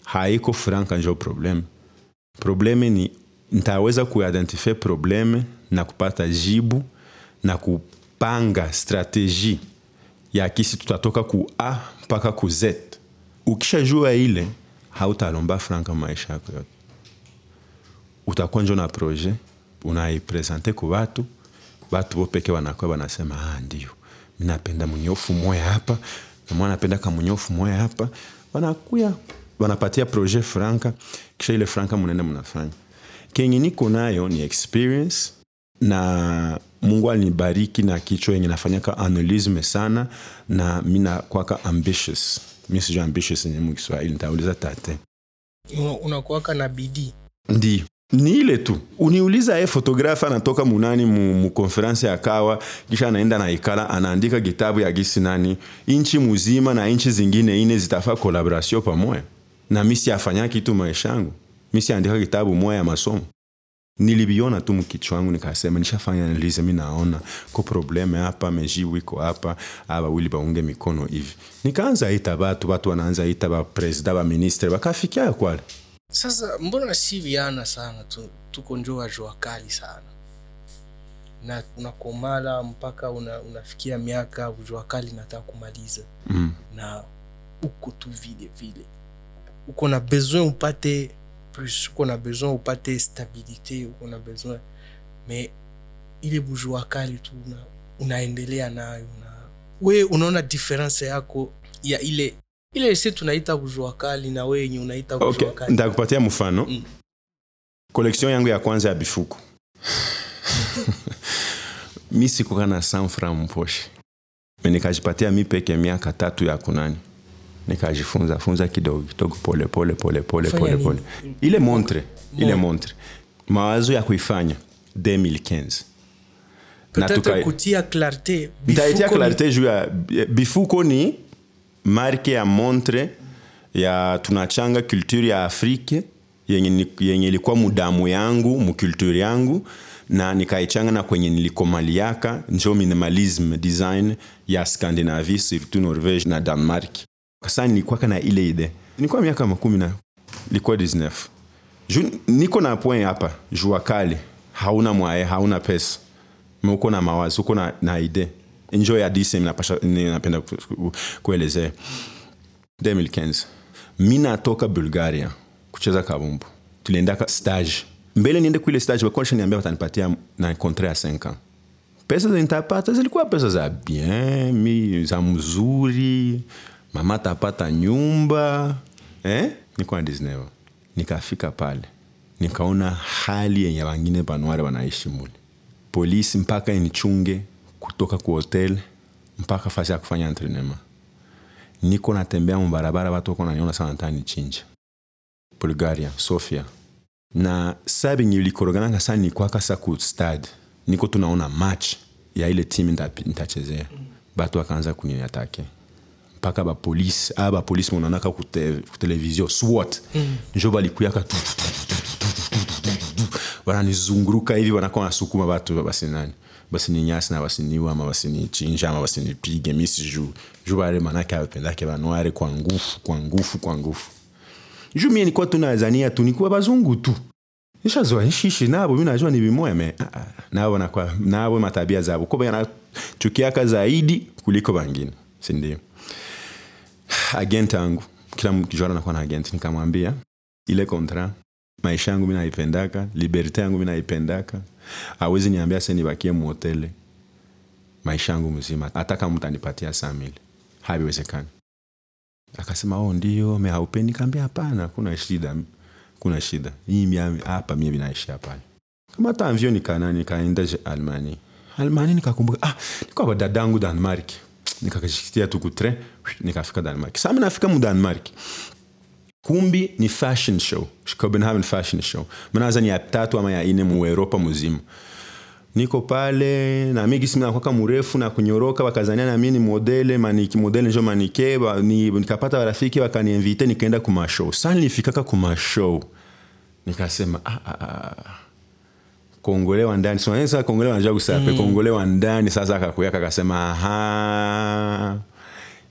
haiko franka njo probleme. Probleme ni ntaweza kuidentifie probleme na kupata jibu na kupanga strateji ya kisi tutatoka ku a mpaka ku z. Ukishajua ile hautalomba franka maisha yako yote. Utakuwa njo na proje unaipresente ku batu batu wao peke wanakuwa wanasema ah, ndio. Minapenda napenda mnyofu moya hapa namwa napenda kamunyofu moya hapa. Wanakuya wanapatia projet franka kisha ile franka munaenda mnafanya. kenye niko nayo ni experience na mungu alinibariki na kichwa yenye nafanyaka analysis sana na minakwaka ambitious. Mi sijua ambitious ni Mungu kiswahili nitauliza tate. Una- unakuwaka na bidii? Ndio ni ile tu. Uniuliza ye fotografe anatoka munani mu, mu konferense ya kawa kisha anaenda na ikala anaandika kitabu ya gisi nani inchi muzima na inchi zingine ine zitafa kolaboration pamoya na misi afanya kitu maisha yangu. Misi andika kitabu moya ya masomo. Nilibiona tu mkichwa wangu nikasema nishafanya analize mi naona ko probleme hapa meji wiko hapa aba wili baunge mikono hivi. Nikaanza ita batu batu wanaanza ita bapresida baministre bakafikia kwale sasa mbona si viana sana tu, tuko njoa jua kali sana? Na unakomala mpaka una, unafikia miaka jua kali nataka kumaliza. Mm. na uko tu vile vile. Uko na besoin upate plus uko na besoin upate stabilité uko na besoin. Me ile bujua kali tu una, unaendelea nayo na we unaona difference yako ya ile ile se tunaita bujua kali na wenye unaita kujua okay. kali. ndakupatia mfano. Mm. koleksion yangu ya kwanza ya bifuku mi sikuka na sanfra mposhe nikajipatia mi peke miaka tatu ya kunani. Nikajifunza funza kidogo kidogo pole pole pole pole pole pole. ile montre ile montre. mawazo ya kuifanya 2015 Na peut-être tuka- kutia clarté nitaitia clarite juu ya bifuko ni marke ya montre ya tunachanga culture ya afrike yenye, yenye ilikuwa mudamu yangu mukulture yangu na nikaichanga na kwenye nilikomaliaka njo minimalism design ya scandinavie surtout norvege na danmark sa nilikuwaka na ile ide nilikuwa miaka makumi na ilikuwa 19 Ju, niko na point hapa jua kali hauna mwaye hauna pesa meuko na mawazo uko na, na ide njo ya dise napasha- ni- napenda ku- ku- kuelezea. 2015 mi natoka bulgaria kucheza kabumbu. Tuliendaka stage. Mbele niende kuile stage wakuwa niambia watanipatia na kontre ya 5 ans. Pesa zenitapata zilikuwa pesa za bien mi za mzuri mama tapata nyumba eh? nikuwa 19 nikafika pale nikaona hali yenye wangine banware wanaishi mule. Polisi mpaka inichunge kutoka ku hotel mpaka fasi ya kufanya entrenema niko natembea mubarabara watu wako naniona sana ntanichinja bulgaria sofia na sabingi likorogananga sani kwaka sa ku stade niko tunaona match ya ile timu ntachezea batu wakaanza kuniatake mpaka bapolisi aa bapolisi monanaka kutelevizio swat mm. njo balikuyaka bananizunguruka hivi banaka wanasukuma batu basinani nani basi ni nyasi na basiniwa ama basinichinja ama basinipige misi juu. Juu bale manake abapendake banware kwa ngufu kwa ngufu kwa ngufu. Juu mie nikuwa tunazania tu nikuwa bazungu tu. Nishazoa nshishi nabo mi najua ni vimoya me ah, ah, nabo nakwa nabo matabia zabo. Ko banachukiaka zaidi kuliko bangine sindio agent angu kila kijana anakuwa na agent nikamwambia ile kontra maisha yangu mi naipendaka liberte yangu mi naipendaka awezi niambia se nibakie muhotele maisha yangu mzima. Hata kama mtanipatia samili haviwezekani akasema oh ndio me haupeni kaambia hapana kuna shida. Kuna shida. Hapa mie vinaishi hapana kama hata mvyo nikana nikaenda almani almani nikakumbuka ah nikuwa dadangu danmark nikakashikitia tukutre nikafika danmark sami nafika mu denmark kumbi ni fashion show. Copenhagen fashion show. Mnawaza ni ya tatu ama ya ine mu europa muzima. Niko pale na mimi gisi nakwaka mrefu na kunyoroka wakazania na mimi ni modele maniki modele njo manike ba, ni, nikapata warafiki wakaniinvite nikaenda kumashow show. Nifikaka nilifikaka ku show. Nikasema ah, ah, ah. kongole wa ndani. Sasa kongole wanajua kusape mm. kongole wa ndani sasa akakuyaka akasema aha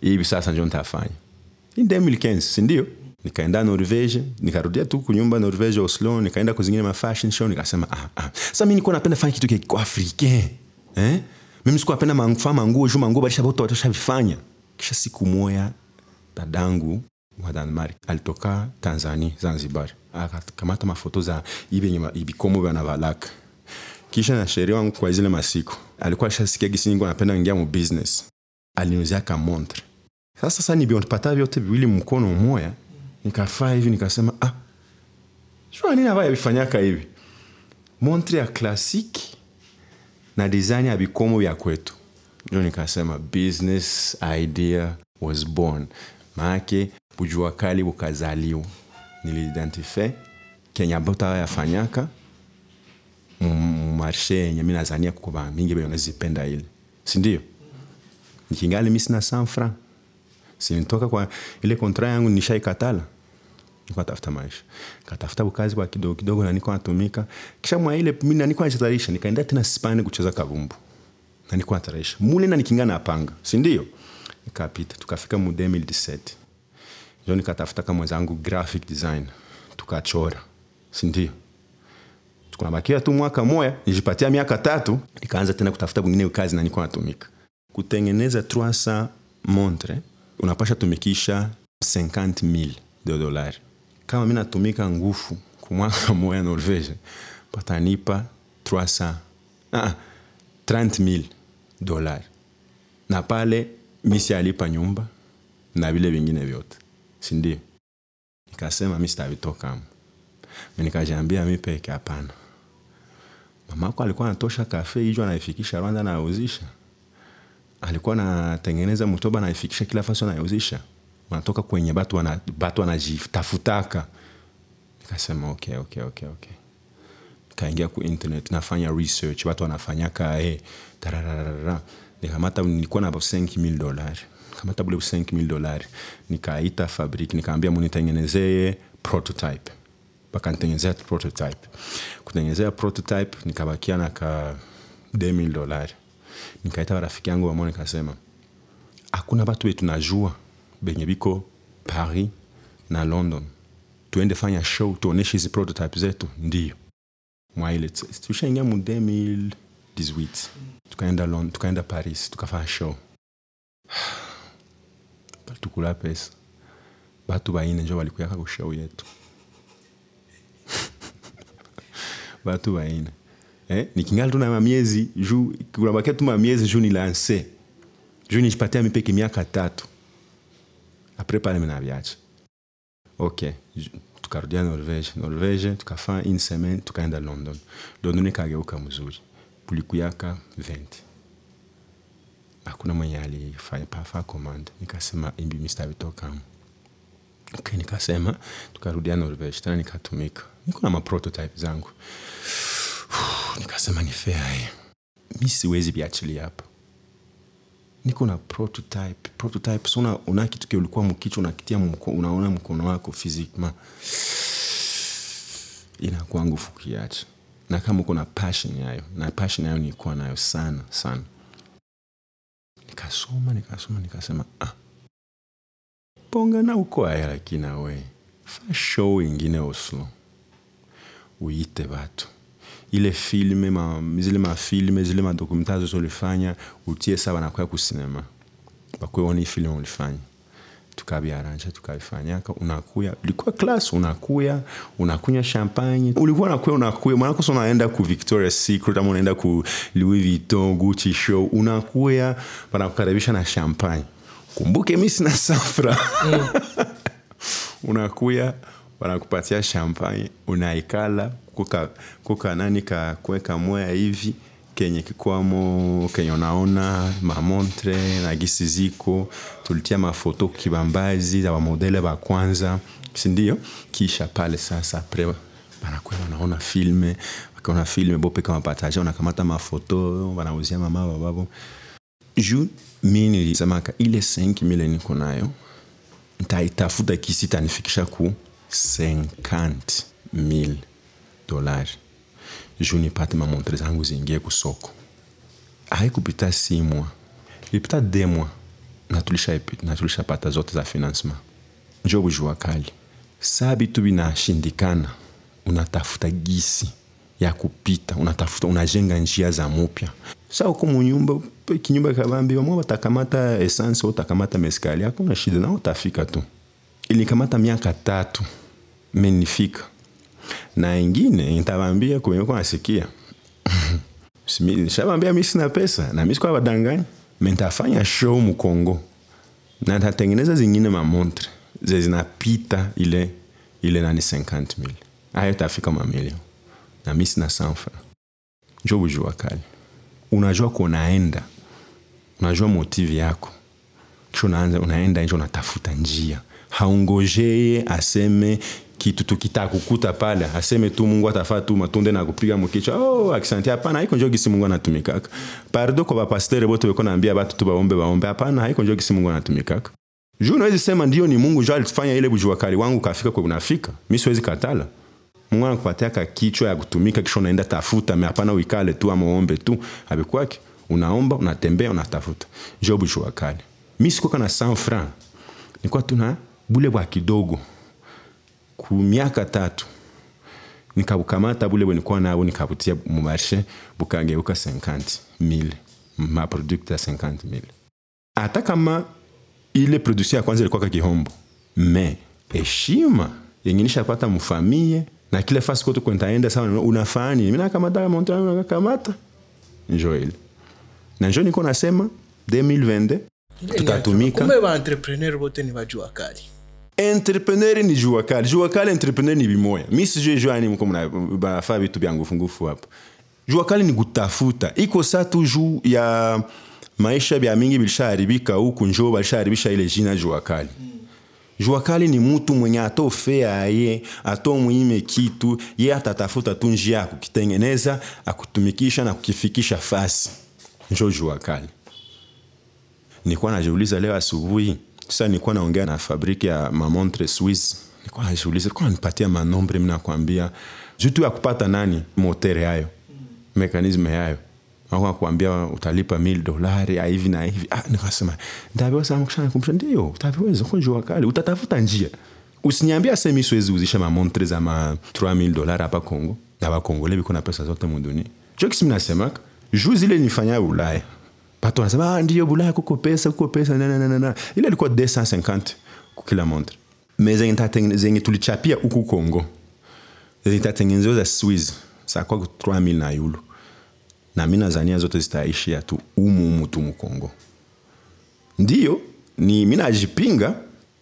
hivi sasa njo ntafanya in 2015 si ndio nikaenda norvege nikarudia tu kunyumba norvege oslo nikaenda kuzingine ma fashion show nikasema ah, ah. sa mi nikuwa napenda fanya kitu kiko afrike eh? Mimi sikuwa napenda mangufa manguo juu manguo balisha watosha watashavifanya kisha siku moya dadangu wa danmark alitoka Tanzania Zanzibar akakamata mafoto za ibenye ibikomo banavalaka kisha na sheria wangu kwa zile masiku. Alikuwa alishasikia gisi ningo anapenda ingia mu business. Aliniuzia ka montre. Sasa sasa nivipata vyote viwili mkono mmoja nikafaa hivi nikasema ah shua nini ambayo yavifanyaka hivi. Montre ya klasiki na design ya vikomo vya kwetu. Ndio nikasema business idea was born. Maake bujua kali bukazaliwa niliidentify. Kenya bota yafanyaka. Mumarshe yenye mi nazania mingi benazipenda ile. Sindio nikingali mi sina sanfra sinitoka kwa ile kontra yangu nishaikatala nikuwa tafuta maisha. Katafuta ukazi kwa kidogo kidogo na niko natumika. Kisha mwa ile mi na niko nachetarisha nikaenda tena spani kucheza kavumbu na niko natarisha mule na nikingana panga sindio nikapita tukafika mu 2017 ndio nikatafuta kama mwenzangu graphic design. Tukachora sindio tukunabakia tu mwaka moya nijipatia miaka tatu. Nikaanza tena kutafuta kwingine kazi na niko natumika. Kutengeneza 300 montre unapasha tumikisha 50000 de dolari kama mi natumika ngufu kumwaka moya norvege patanipa 300 ah, 30000 dolari na pale misi alipa nyumba na vile vingine vyote. Sindio nikasema mi sitavitokamo nikajiambia mi peke hapana. Mamako alikuwa anatosha kafe hijo anaifikisha rwanda anauzisha. Alikuwa anatengeneza mtoba anaifikisha kila fasi anauzisha wanatoka kwenye batu wana, batu wanajitafutaka. Nikasema okay, okay, okay, okay. kaingia ku internet nafanya research watu wanafanyaka eh, tarararara. Nikamata nilikuwa na 5000 dolari kamata bule 5000 dolari nikaita fabric nikaambia munitengenezee prototype. Bakanitengenezea prototype. Kutengenezea prototype nikabakia na ka 2000 dolari nikaita warafiki yangu wamo nikasema hakuna batu wetu najua benye biko paris na london. Tuende fanya show tuoneshe hizi prototype zetu. Ndio. Mwaile tushaingia mu 2018 tukaenda london tukaenda paris tukafanya show. Tukula pesa. Batu baine njo balikuyaka kushow yetu. Batu baine eh? nikingali tu na miezi juu kunabakia tu mamiezi juu nilanse juu nijipatia mipeke miaka tatu apres pale minaviacha ok. Tukarudia norvege norvege tukafaa une semaine tukaenda london. London ikageuka mzuri kulikuyaka 20 hakuna mwenye alifaa command nikasema imbi mistavitokamo okay, nikasema tukarudia norvege tena nikatumika niko na maprototype zangu. Nikasema ni fea mi siwezi viachilia hapa niko na prototype. Prototype so una, kitu ke ulikuwa mkichwa unakitia mko, unaona mkono wako physiquement inakuwa nguvu kiacha na kama uko na passion yayo na passion yayo nilikuwa nayo sana sana. Nikasoma nikasoma nikasema ah. pongana uko aya lakini awe fa show ingine oslo. Uite watu ile filme ma, zile mafilme zile madokumentari zote ulifanya utie saa wanakwea kusinema. Bakweona hii filme ulifanya. Tukaviaranja tukavifanyaka unakuya ulikuwa klas unakuya unakunywa champagne. Ulikuwa nakuya unakuya. Mwanakosa unaenda ku victoria secret ama unaenda ku louis vuitton gucci show. Unakuya wanakukaribisha na champagne. Kumbuke mi sina safra. Unakuya wanakupatia champagne unaikala kuka, kuka nani kakuweka moya hivi kenye kikwamo kenye unaona mamontre na gisi ziko tulitia mafoto kibambazi za wamodele wa kwanza sindio? Kisha pale sasa pre wanakwe wanaona filme wakiona filme bope kama pataja wanakamata mafoto wanauzia mama bababo ju mi nilisemaka ile 5000 niko nayo ntaitafuta kisi tanifikisha ku 50000 dolari juu nipate mamontre zangu ziingie kusoko haikupita si mwa ilipita de mwa na tulishapata zote za financement njo bujua kali saa bitu binashindikana unatafuta gisi ya kupita. Unatafuta unajenga njia za mupya. Sa uko munyumba kinyumba kabambi bamwe batakamata essence watakamata meskali hakuna shida na utafika tu. Ilikamata miaka tatu menifika na ingine ntabambia kumeko nasikia. Shavambia mi sina pesa na mi sikuwa badanganya mentafanya show mukongo. Na ntatengeneza zingine mamontre. Ze zinapita ile ile nani 50 mil ayo tafika mamilio na mi sina sanfa. Njo bujua kali. Unajua kunaenda unajua motivi yako. Kisha unaanza unaenda nje unatafuta njia. Haungojee aseme kitu tukitakukuta pale aseme tu mungu atafaa tu matunde na kupiga mkichwa oh, aksanti hapana haiko njo gisi mungu anatumikaka. Pardo kwa bapastere bote beko naambia batu tu baombe baombe. Hapana haiko njo gisi mungu anatumikaka. Juu nawezi sema ndio ni mungu jo alifanya ile bujua kali wangu kafika kwa unafika. Mi siwezi katala. Mungu anakupatiaka kichwa ya kutumika kisha unaenda tafuta. Me hapana uikale tu ama uombe tu. Abikwake unaomba unatembea unatafuta. Jo bujua kali. Mi sikuwa na 100 franc nilikuwa tuna bule bwa kidogo ku miaka tatu nikabukamata bule bwe nilikuwa nabo nikabutia mu marshe bukageuka 50 mil maproduct ya 50 mil hata kama ile production ya kwanza ilikuwa kakihombo me heshima yenye nishapata mfamie na kile fasi kote kwentaenda sawa unafani mimi nakamata montre nakakamata. Njo ile. Na njo niko nasema 2022 tutatumika kumbe ba entrepreneur bote ni bajua kali entrepreneur ni jua kali. Jua kali entrepreneur ni bimoya. Mi sijui jua ni mko bafaa vitu vya ngufu hapo. Jua kali ni kutafuta. Iko sa tu juu ya maisha vya mingi bilishaharibika huku njo balishaharibisha ile jina jua kali. Jua kali ni mutu mwenye atofea ye atomwime kitu ye atatafuta tu njia ya kukitengeneza akutumikisha na kukifikisha fasi. Njo jua kali. Nikuwa najiuliza leo asubuhi sasa nilikuwa naongea na fabriki ya mamontre swiss nilikuwa najiuliza nilikuwa nanipatia manombre mi nakwambia juu tu ya kupata nani motere hayo mekanisme yayo akuambia utalipa mil dolari hivi na hivi. Ah, nikasema ndaviwasakumbusha ndio utaviweza kunjua jua kali utatafuta njia. Usiniambia semi siwezi uzisha mamontre za ma 3000 dolari hapa Kongo na bakongole biko na pesa zote mudunia chokisi mnasemaka juu zile nifanya Ulaya Pato wanasema ah, ndio Bulaya kuko pesa kuko pesa nananana ile alikuwa ilikuwa 250 kukila montre me zenye tulichapia huku Kongo zenye tatengenezewa za Swiss sa kwa 3000 na yulu. Na mi nazania zote zitaishia tu umu umu tu mukongo Ndio ni mi najipinga,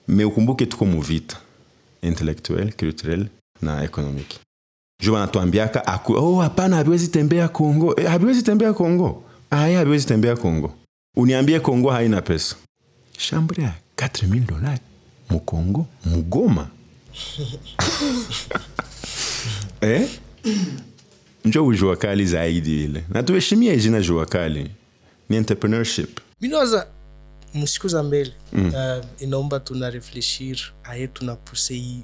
me ukumbuke tuko muvita intellectuel culturel na economique. Juu wanatuambiaka aku- oh, hapana haviwezi tembea kongo eh, haviwezi tembea kongo aya haiwezi tembea kongo. Uniambie kongo haina pesa. Shambre ya 4000 dollars mukongo mugoma eh? njo ujua kali zaidi ile. Na tuheshimie jina jua kali ni entrepreneurship. Minawaza msiku za mbele mm. uh, inaomba tuna refleshir aye tunapuse hii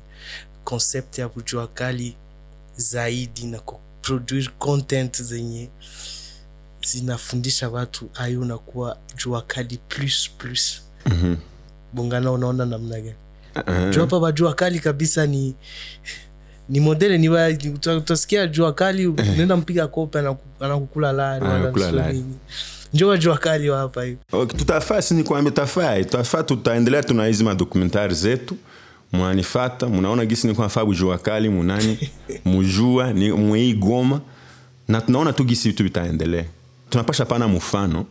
concept ya kujua kali zaidi na kuproduire content zenye zinafundisha watu ai unakuwa jua kali plus plus. Mm-hmm. bongana unaona namna gani? Uh, juu hapa jua kali kabisa ni ni modele ni utasikia jua kali unaenda mpiga kope anakukula lani kali hapa hivi. Okay, tutafaa sini kwambia tafaa tafaa tutaendelea tuna hizi madokumentari zetu. Mwanifata munaona gisi nikuwa nafaa bujua kali munani mujua ni mwei goma. Na tunaona tu gisi vitu vitaendelea tunapasha pana mfano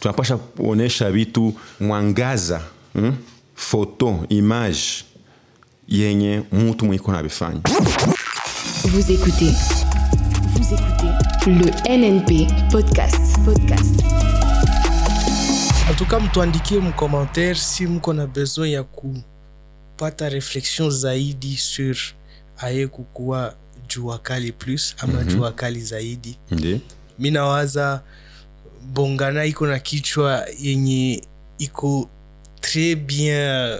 tunapasha kuonesha vitu mwangaza hmm? foto image yenye mutu mwiko navifanya Vous écoutez. Vous écoutez. Le NNP Podcast. Podcast. antuka mtuandikie mkommentaire si mko na besoin ya kupata reflexion zaidi sur aye kukuwa jua kali plus ama mm-hmm. jua kali zaidi ndi mi nawaza bongana iko na kichwa yenye iko tres bien.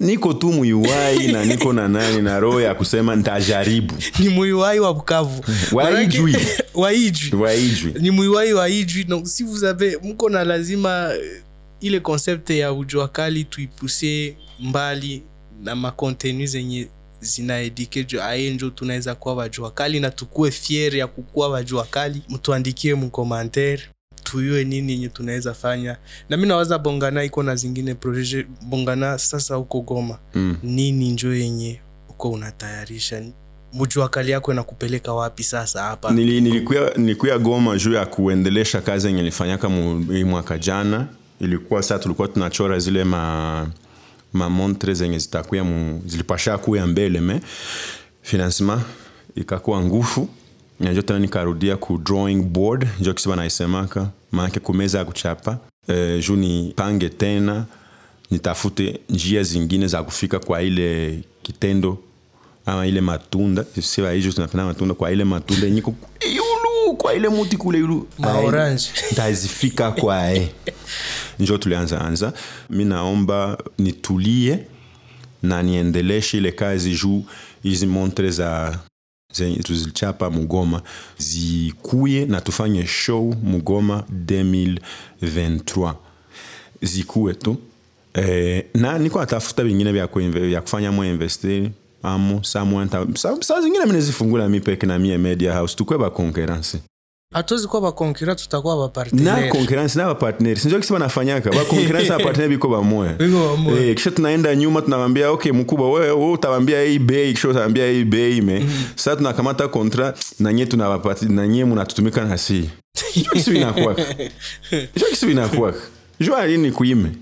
Niko tu muyuwai na niko na nani na roho ya kusema ntajaribu ni muiwai wa bukavu. Waijwi. Waijwi waijwi ni muiwai wa ijwi donc si vous avez mko na lazima eh, ile concept ya ujua kali tuipuse mbali na makontenu zenye zinaedike juu aye njo tunaweza kuwa wajua kali na tukue fier ya kukuwa wajua kali. Mtuandikie mkomantere tuyue nini yenye tunaweza fanya. Na mi nawaza bongana iko na zingine proje bongana sasa huko goma. Mm. nini njo yenye uko unatayarisha? Mjua kali yako inakupeleka wapi sasa hapa? Nili, nilikuya, nilikuya goma juu ya kuendelesha kazi yenye ilifanyaka mwaka jana. Ilikuwa saa tulikuwa tunachora zile ma mamontre zenye zitakuya mu, zilipasha kuya mbele me financement ikakuwa ngufu. Najo tena nikarudia ku drawing board njo kisiba naisemaka maanake kumeza ya kuchapa. E, juu nipange tena nitafute njia zingine za kufika kwa ile kitendo ama ile matunda siva hijo tunapenda matunda kwa ile matunda enyiko kwa ile muti kule ilu ntazifika kwae njo tulianza anza. Mi naomba nitulie na niendeleshe ile kazi juu hizi montre za zenye tuzichapa mugoma zikuye na tufanye show mugoma 2023 zikuwe tu. Eh, na niko natafuta vingine vya, kufanya mo investi amo saa sa zingine minezifungula mi peke na mie media house. Tukwe ba concurrence. Hatuwezi kuwa bakonkera tutakuwa concurrence na bapartneri sinjo kisi banafanyaka ba concurrence na partner biko bamoya Biko bamoya. eh, kisha tunaenda nyuma tunawambia okay mkubwa wewe wewe utawambia hii bei. Kisha utawambia hii bei me. Sasa tunakamata kontra na nyie tunawapati na nyie mnatutumika na si. Hicho kisi inakuwaka. Hicho kisi inakuwaka. Jua alini kuime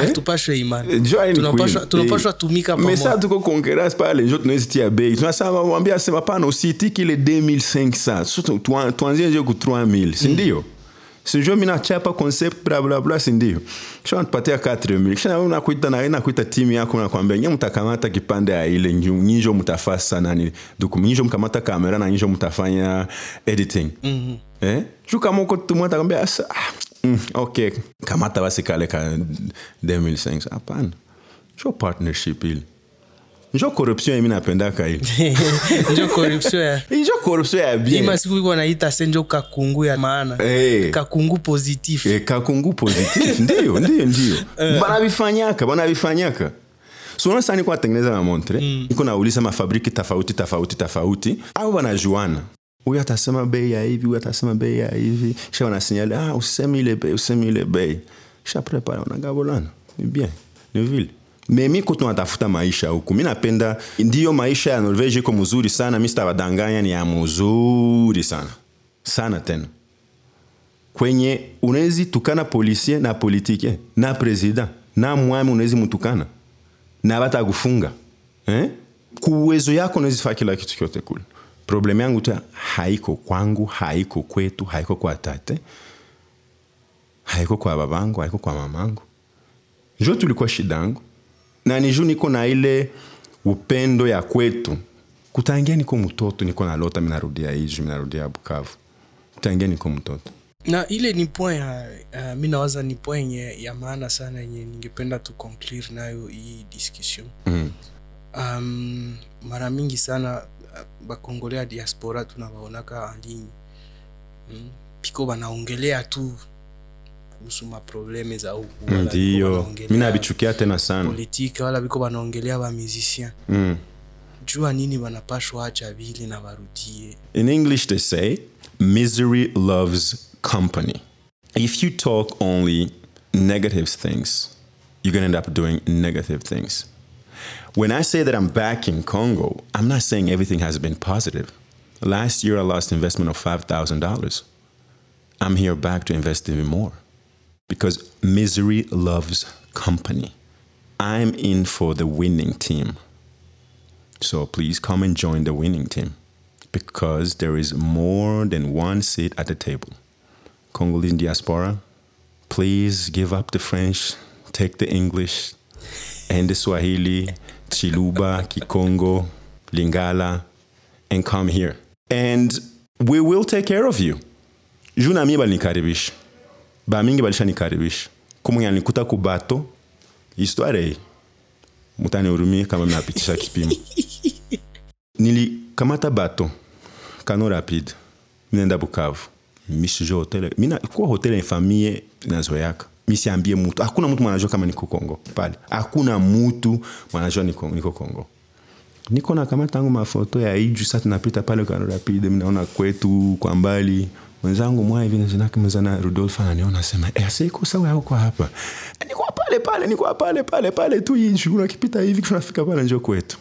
hatupashwe imani. Jua ni Tunapashwa- kweli. tunapashwa Eh, tumika mais tuko concurrence pale njo tunaezitia bei. Tunasema sema pana usitiki ile 2500 tuanzie nje ku 3000 sindio sinjo mi nachapa concept blablabla sindio kisha natupatia 4000 kisha nawe unakuita na nakuita timu yako nakwambia nye mtakamata kipande ya ile nyinjo mtafasa nani duku nyinjo mkamata kamera na nyinjo mtafanya editing. Mm-hmm. eh? juu kama uko tumwa ah, mm, okay. Kamata basi kale ka 2005 hapana. Njo partnership ile njo corruption imi napendaka ile njo corruption ya njo corruption ya bien. Ima siku iko naita se njo kakungu ya maana. Eh. kakungu positif Eh, kakungu positif ndio ndio ndio. Banavifanyaka banavifanyaka sunasani natengeneza na montre. Mm. iko nauliza mafabriki tofauti tofauti tofauti. Au wanajuana huyu atasema bei ya hivi huyu atasema bei ya hivi. Kisha wanasinyali ah, usemi ile bei usemi ile bei. Kisha prepare wanagabolana ni bien ni vile. Memi kutu tunatafuta maisha huku. Mi napenda ndiyo maisha ya norvege iko mzuri sana. Mi sitawadanganya ni ya mzuri sana. Sana tena. Kwenye unawezi tukana polisie na politike na president. Na mwami unawezi mutukana na batakufunga eh? kuuwezo yako unawezifaa kila kitu kyote kule problem yangu ta haiko kwangu haiko kwetu haiko kwa tate haiko kwa babangu haiko kwa mamangu. Njo tulikuwa shida yangu. Na ni juu niko na ile upendo ya kwetu. Kutangia niko mtoto niko nalota minarudia iju minarudia bukavu. Kutangia niko mtoto. Na ile ni point ya uh, mi nawaza ni point yenye ya maana sana yenye ningependa tu conclure nayo hii discussion. Mm. um, mara mingi sana uh, ya diaspora tunawaonaka anlinyi mm? piko banaongelea tu kuhusu maprobleme za huku biko ndio mi nabichukia tena sana politike wala biko banaongelea bamusicien mm. jua nini banapashwa acha vile na barudie In English, they say, misery loves company. If you talk only negative things, you're gonna end up doing negative things. When I say that I'm back in Congo, I'm not saying everything has been positive. Last year, I lost investment of $5,000. I'm here back to invest even more because misery loves company. I'm in for the winning team. So please come and join the winning team because there is more than one seat at the table. Congolese diaspora, please give up the French, take the English and the Swahili, Chiluba, Kikongo, Lingala, and come here. And we will take care of you. Juu na balinikaribisha bamingi balishanikaribisha kumwenye nikuta kubato histoire hii. Mutanihurumie kama mnapitisha kipimo. Nilikamata bato kano rapide. Minaenda bukavu. Misije hotel. Mina kuwa hotel ya famille inazoyaka misiambie mutu hakuna mtu mwanajua kama niko kongo. Pale. Hakuna mutu mwanajua niko, niko kongo. Niko na kama tangu mafoto ya iju sa tunapita pale kwa rapide minaona kwetu kwa mbali. Mwenzangu mwa hivi nazinake mwenzana rudolf ananiona sema eh, siko sawa kwa hapa? Eh, niko pale pale niko pale pale pale tu iju unakipita hivi tunafika pale njo kwetu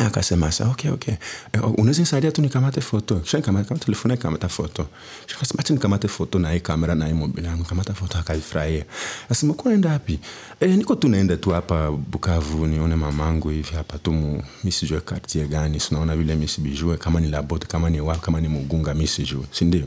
akasema sa okay, okay. Eh, unaweza nisaidia tu nikamate foto kisha nikamata kama telefoni nikamata foto kisha nikamate foto na hii kamera na hii mobile yangu. Nikamata foto akaifurahia. asema uko naenda wapi? Eh, niko tu naenda tu hapa Bukavu nione mamangu hivi hapa tu mu mimi sijue quartier gani sinaona vile mimi sibijue kama ni Labote kama ni wapi kama ni Mugunga mimi sijue si ndio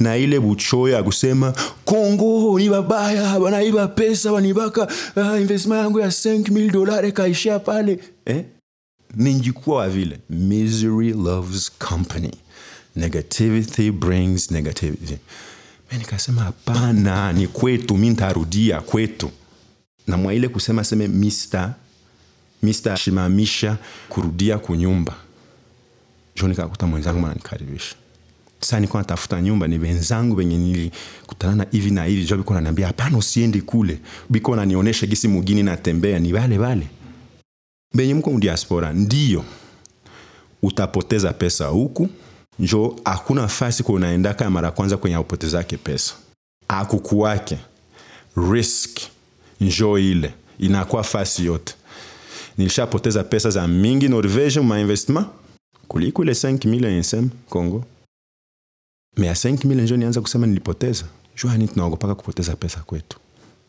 na ile bucho ya kusema kongo ni babaya wanaiba pesa wanibaka ah, investment yangu ya 5000 dollars kaishia pale. Eh? Ninjikuwa wa vile. Misery loves company. Negativity brings negativity. Mimi nikasema hapana ni kwetu mimi nitarudia kwetu. Na mwa ile kusema seme mr mr shimamisha kurudia kunyumba. Jo nikakuta mwenzangu mananikaribisha sasa nilikuwa natafuta nyumba ni wenzangu wenye nilikutana na hivi na hivi. Jo biko naniambia hapana usiendi kule. Biko nanionyesha gisi mugini natembea ni wale wale. Benye mko mdiaspora ndio utapoteza pesa huku njo hakuna fasi kwa unaendaka mara kwanza kwenye upotezake pesa. Akukuwake risk njo ile. Inakuwa fasi yote. Nilishapoteza pesa za mingi norvege ma investiment kuliko ile 5 million nsem congo me ya 5 million njo nianza kusema nilipoteza. Juani tunaogopaka kupoteza pesa kwetu.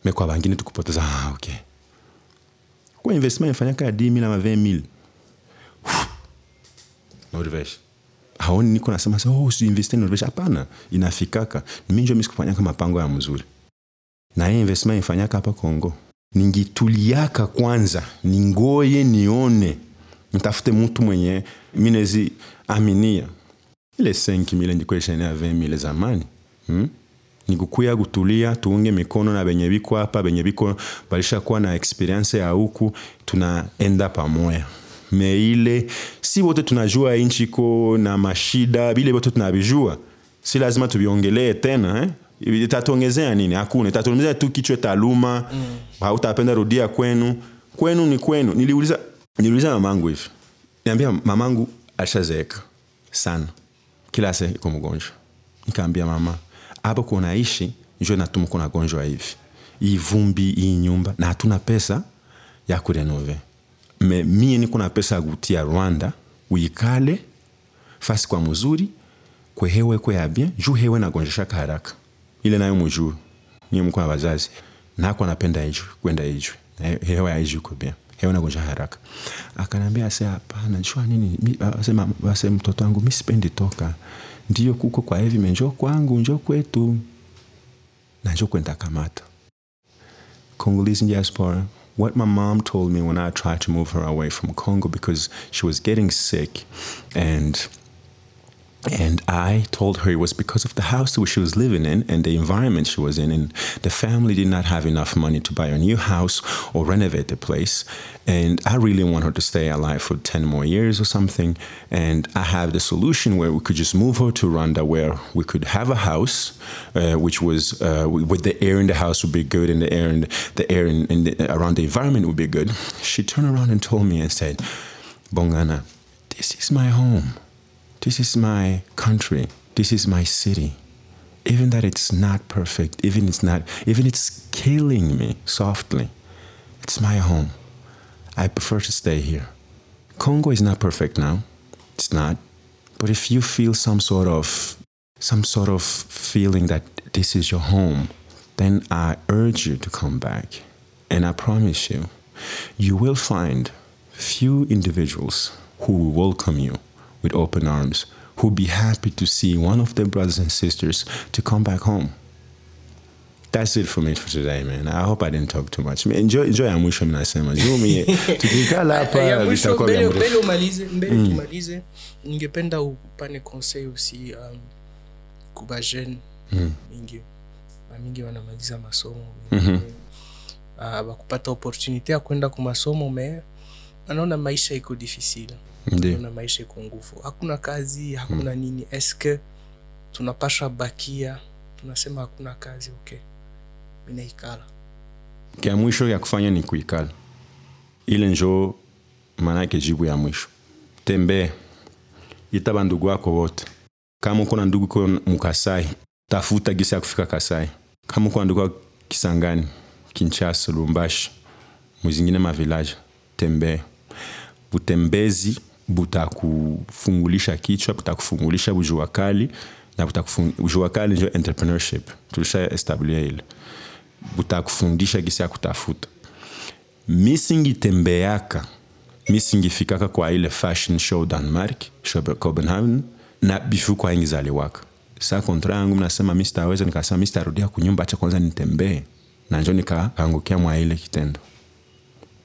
Me kwa bangine tukupoteza. Ah, okay kwa investment ifanyaka ya 10 mil ama 20 mil norvege haoni niko nasema sa oh, usiinvesti norvege hapana. Inafikaka. Ni minjo misikufanyaka mapango ya mzuri. Na hii investment ifanyaka hapa kongo ningituliaka kwanza ningoye nione. Nitafute mutu mwenye minezi aminia ile 5 mile ndikueshaenea 20 mile zamani hmm? nikukuya kutulia tuunge mikono na benye biko hapa benye biko balishakuwa na experience ya huku tunaenda pamoya. Me ile si wote tunajua inchi iko na mashida bile wote tunabijua. Si lazima tubiongelee tena eh? itatuongezea nini? Hakuna itatuongezea tu kichwa taluma. Mm. hautapenda rudia kwenu. Kwenu ni kwenu. Niliuliza niliuliza mamangu hivi. Niambia mamangu ashazeeka sana kila saa iko mgonjwa. Nikaambia mama hapa kunaishi njo natuma kuna gonjwa hivi. Hii vumbi hii nyumba na hatuna pesa ya kurenove. Me mie niko na pesa ya kutia rwanda uikale fasi kwa mzuri kwe hewe kwe ya bien juu hewe nagonjeshaka haraka. Ile nayo mujuu ni mko na wazazi nako anapenda hicho kwenda hicho hewe ya hicho kwa bien hewa nagonja haraka. Akanambia ase hapana jua nini? Mi- ase mtoto wangu mimi sipendi toka ndio kuko kwa hivi menjo kwangu njo kwetu. Na njo kwenda kamata. Congolese diaspora, what my mom told me when I tried to move her away from Congo because she was getting sick and and I told her it was because of the house she was living in and the environment she was in. And the family did not have enough money to buy a new house or renovate the place. And I really want her to stay alive for 10 more years or something. And I have the solution where we could just move her to Rwanda, where we could have a house, uh, which was uh, with the air in the house would be good and the air in the air in, in the, around the environment would be good. She turned around and told me and said, Bongana, this is my home. This is my country. This is my city. Even that it's not perfect, even it's not, even it's killing me softly. It's my home. I prefer to stay here. Congo is not perfect now. It's not. But if you feel some sort of some sort of feeling that this is your home, then I urge you to come back. And I promise you, you will find few individuals who will welcome you with open arms, who would be happy to see one of their brothers and sisters to come back home. That's it for me for today, man. I hope I didn't talk too much. Enjoy, enjoy ya mwisho mnasema. Tukikala ya hapa vitakuwa vya mbele malize, mbele mm. tumalize ningependa upane conseil aussi um, kuba jeune mingi bamingi wanamaliza masomo mm uh, bakupata opportunité ya kwenda ku masomo me anaona maisha iko difficile Anaona maisha iko nguvu hakuna kazi hakuna mm. nini eske tunapasha bakia tunasema hakuna kazi ok minaikala kya mwisho ya kufanya ni kuikala. Ile njo maanake jibu ya mwisho. tembee ita bandugu wako wote. Kama uko na ndugu ko Mukasai, tafuta gisa ya kufika Kasai. Kama uko na ndugu wako Kisangani, Kinshasa, lumbashi muzingine mavilaje tembee Butembezi butakufungulisha kichwa, butakufungulisha bujua kali na bujua kali njo entrepreneurship. Tulisha establia ile. Butakufundisha gisi ya kutafuta. Misingitembeaka misingifikaka mi singifikaka kwa ile fashion show denmark show copenhagen na bifu kwa ingi zaliwaka. Sa kontra yangu mnasema mi sitaweza nikasema mi sitarudia kunyumba cha kwanza nitembee. Na njo nikaangukia mwa ile kitendo.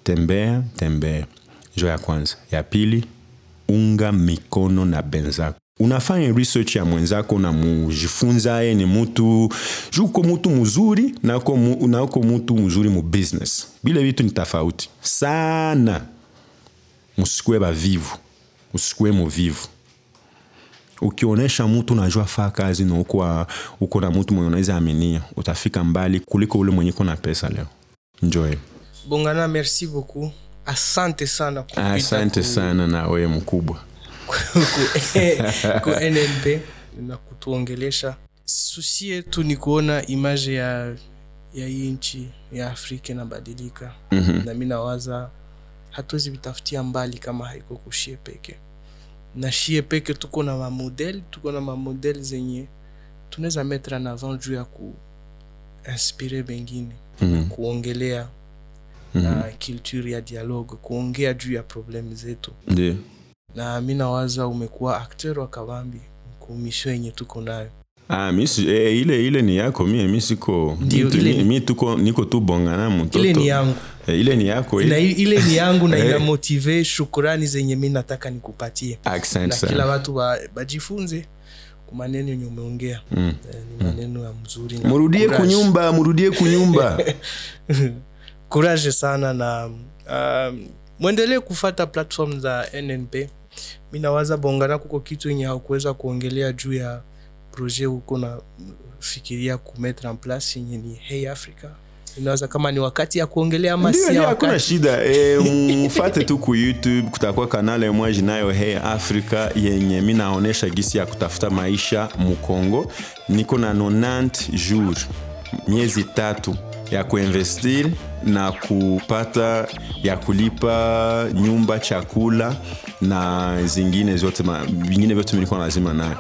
Tembea tembea. Njo ya kwanza. Ya pili mikono na benzako. Unafanya research ya mwenzako na mujifunza ye ni mutu juko mutu mzuri nako, mu- na uko mutu mzuri mu business. Bile vitu ni tofauti sana. Musikue bavivu usikue muvivu ukionyesha mtu unajua faa kazi na uko, uko na mtu mwenye unaweza aminia utafika mbali kuliko ule mwenye uko na pesa leo. Njoe bongana merci beaucoup asante sana asante ku- sana na wewe mkubwa. Ku, nnp na kutuongelesha. Susi yetu ni kuona image ya ya hii nchi ya afrika inabadilika. Mm-hmm. na mi nawaza hatuwezi vitafutia mbali kama haiko kushie peke. Na shie peke tuko na mamodel tuko na mamodel zenye tunaweza metre en avant juu ya kuinspire bengine mm-hmm. kuongelea na culture ya dialogue kuongea juu ya problemu zetu. Ndio. Na mi nawaza umekuwa akter wa kawambi kumisho yenye tuko nayo. Ah, misi, eh, ile ile ni yako mie mi siko mi tuko niko tu bongana mtoto. Ile ni yangu. Eh, ile ni yako na ile. na, ile ni yangu na inamotive ina motive shukurani zenye mi nataka nikupatie. Na kila watu wa, bajifunze maneno yenye umeongea. Mm. Eh, ni maneno ya mzuri na murudie kunyumba murudie kunyumba courage sana na um, mwendelee kufata platform za nnp minawaza bongana kuko kitu enye akuweza kuongelea juu ya proje huko na fikiria kumetre en place yenye ni hey africa. Inaweza kama ni wakati ya kuongelea ama si hakuna shida. E, mfate tu ku youtube kutakuwa kanale mwaji nayo hey africa yenye mi naonesha gisi ya kutafuta maisha mukongo niko na 90 jour miezi tatu ya kuinvestir na kupata ya kulipa nyumba chakula na zingine zote vingine vyote nilikuwa lazima nayo.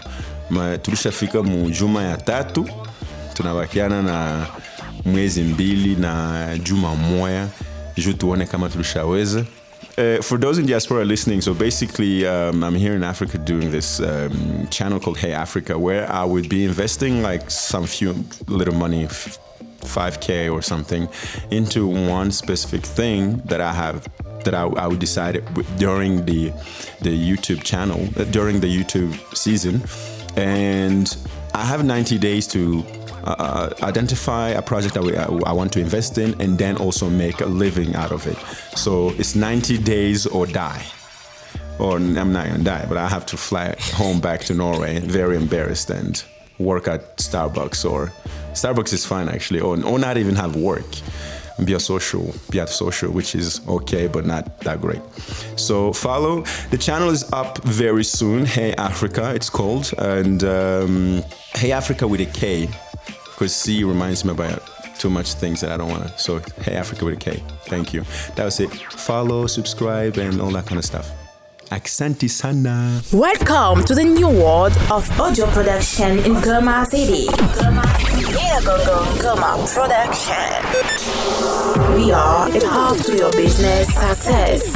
Tulishafika mujuma ya tatu tunabakiana na mwezi mbili na juma moya juu tuone kama tulishaweza Uh, for those in diaspora listening, so basically, um, I'm here in Africa doing this um, channel called Hey Africa, where I would be investing like some few little money, 5k or something, into one specific thing that I have that I, I would decide during the the YouTube channel uh, during the YouTube season, and I have 90 days to uh, identify a project that we, I, I want to invest in and then also make a living out of it. So it's 90 days or die. Or I'm not gonna die, but I have to fly home back to Norway, very embarrassed, and work at Starbucks or Starbucks is fine actually, or, or not even have work. Be a social, be at social, which is okay, but not that great. So follow. The channel is up very soon. Hey Africa, it's called, and um, Hey Africa with a K, because C reminds me about too much things that I don't want to. So Hey Africa with a K. Thank you. That was it. Follow, subscribe, and all that kind of stuff. Aksanti sana. Welcome to the new world of audio production in Goma City. Here Gongo Goma Production. We are a path to your business success.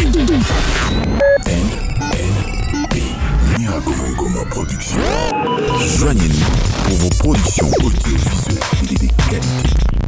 Miracle Ngoma Production. Joignez-nous pour vos productions audiovisuelles de qualité.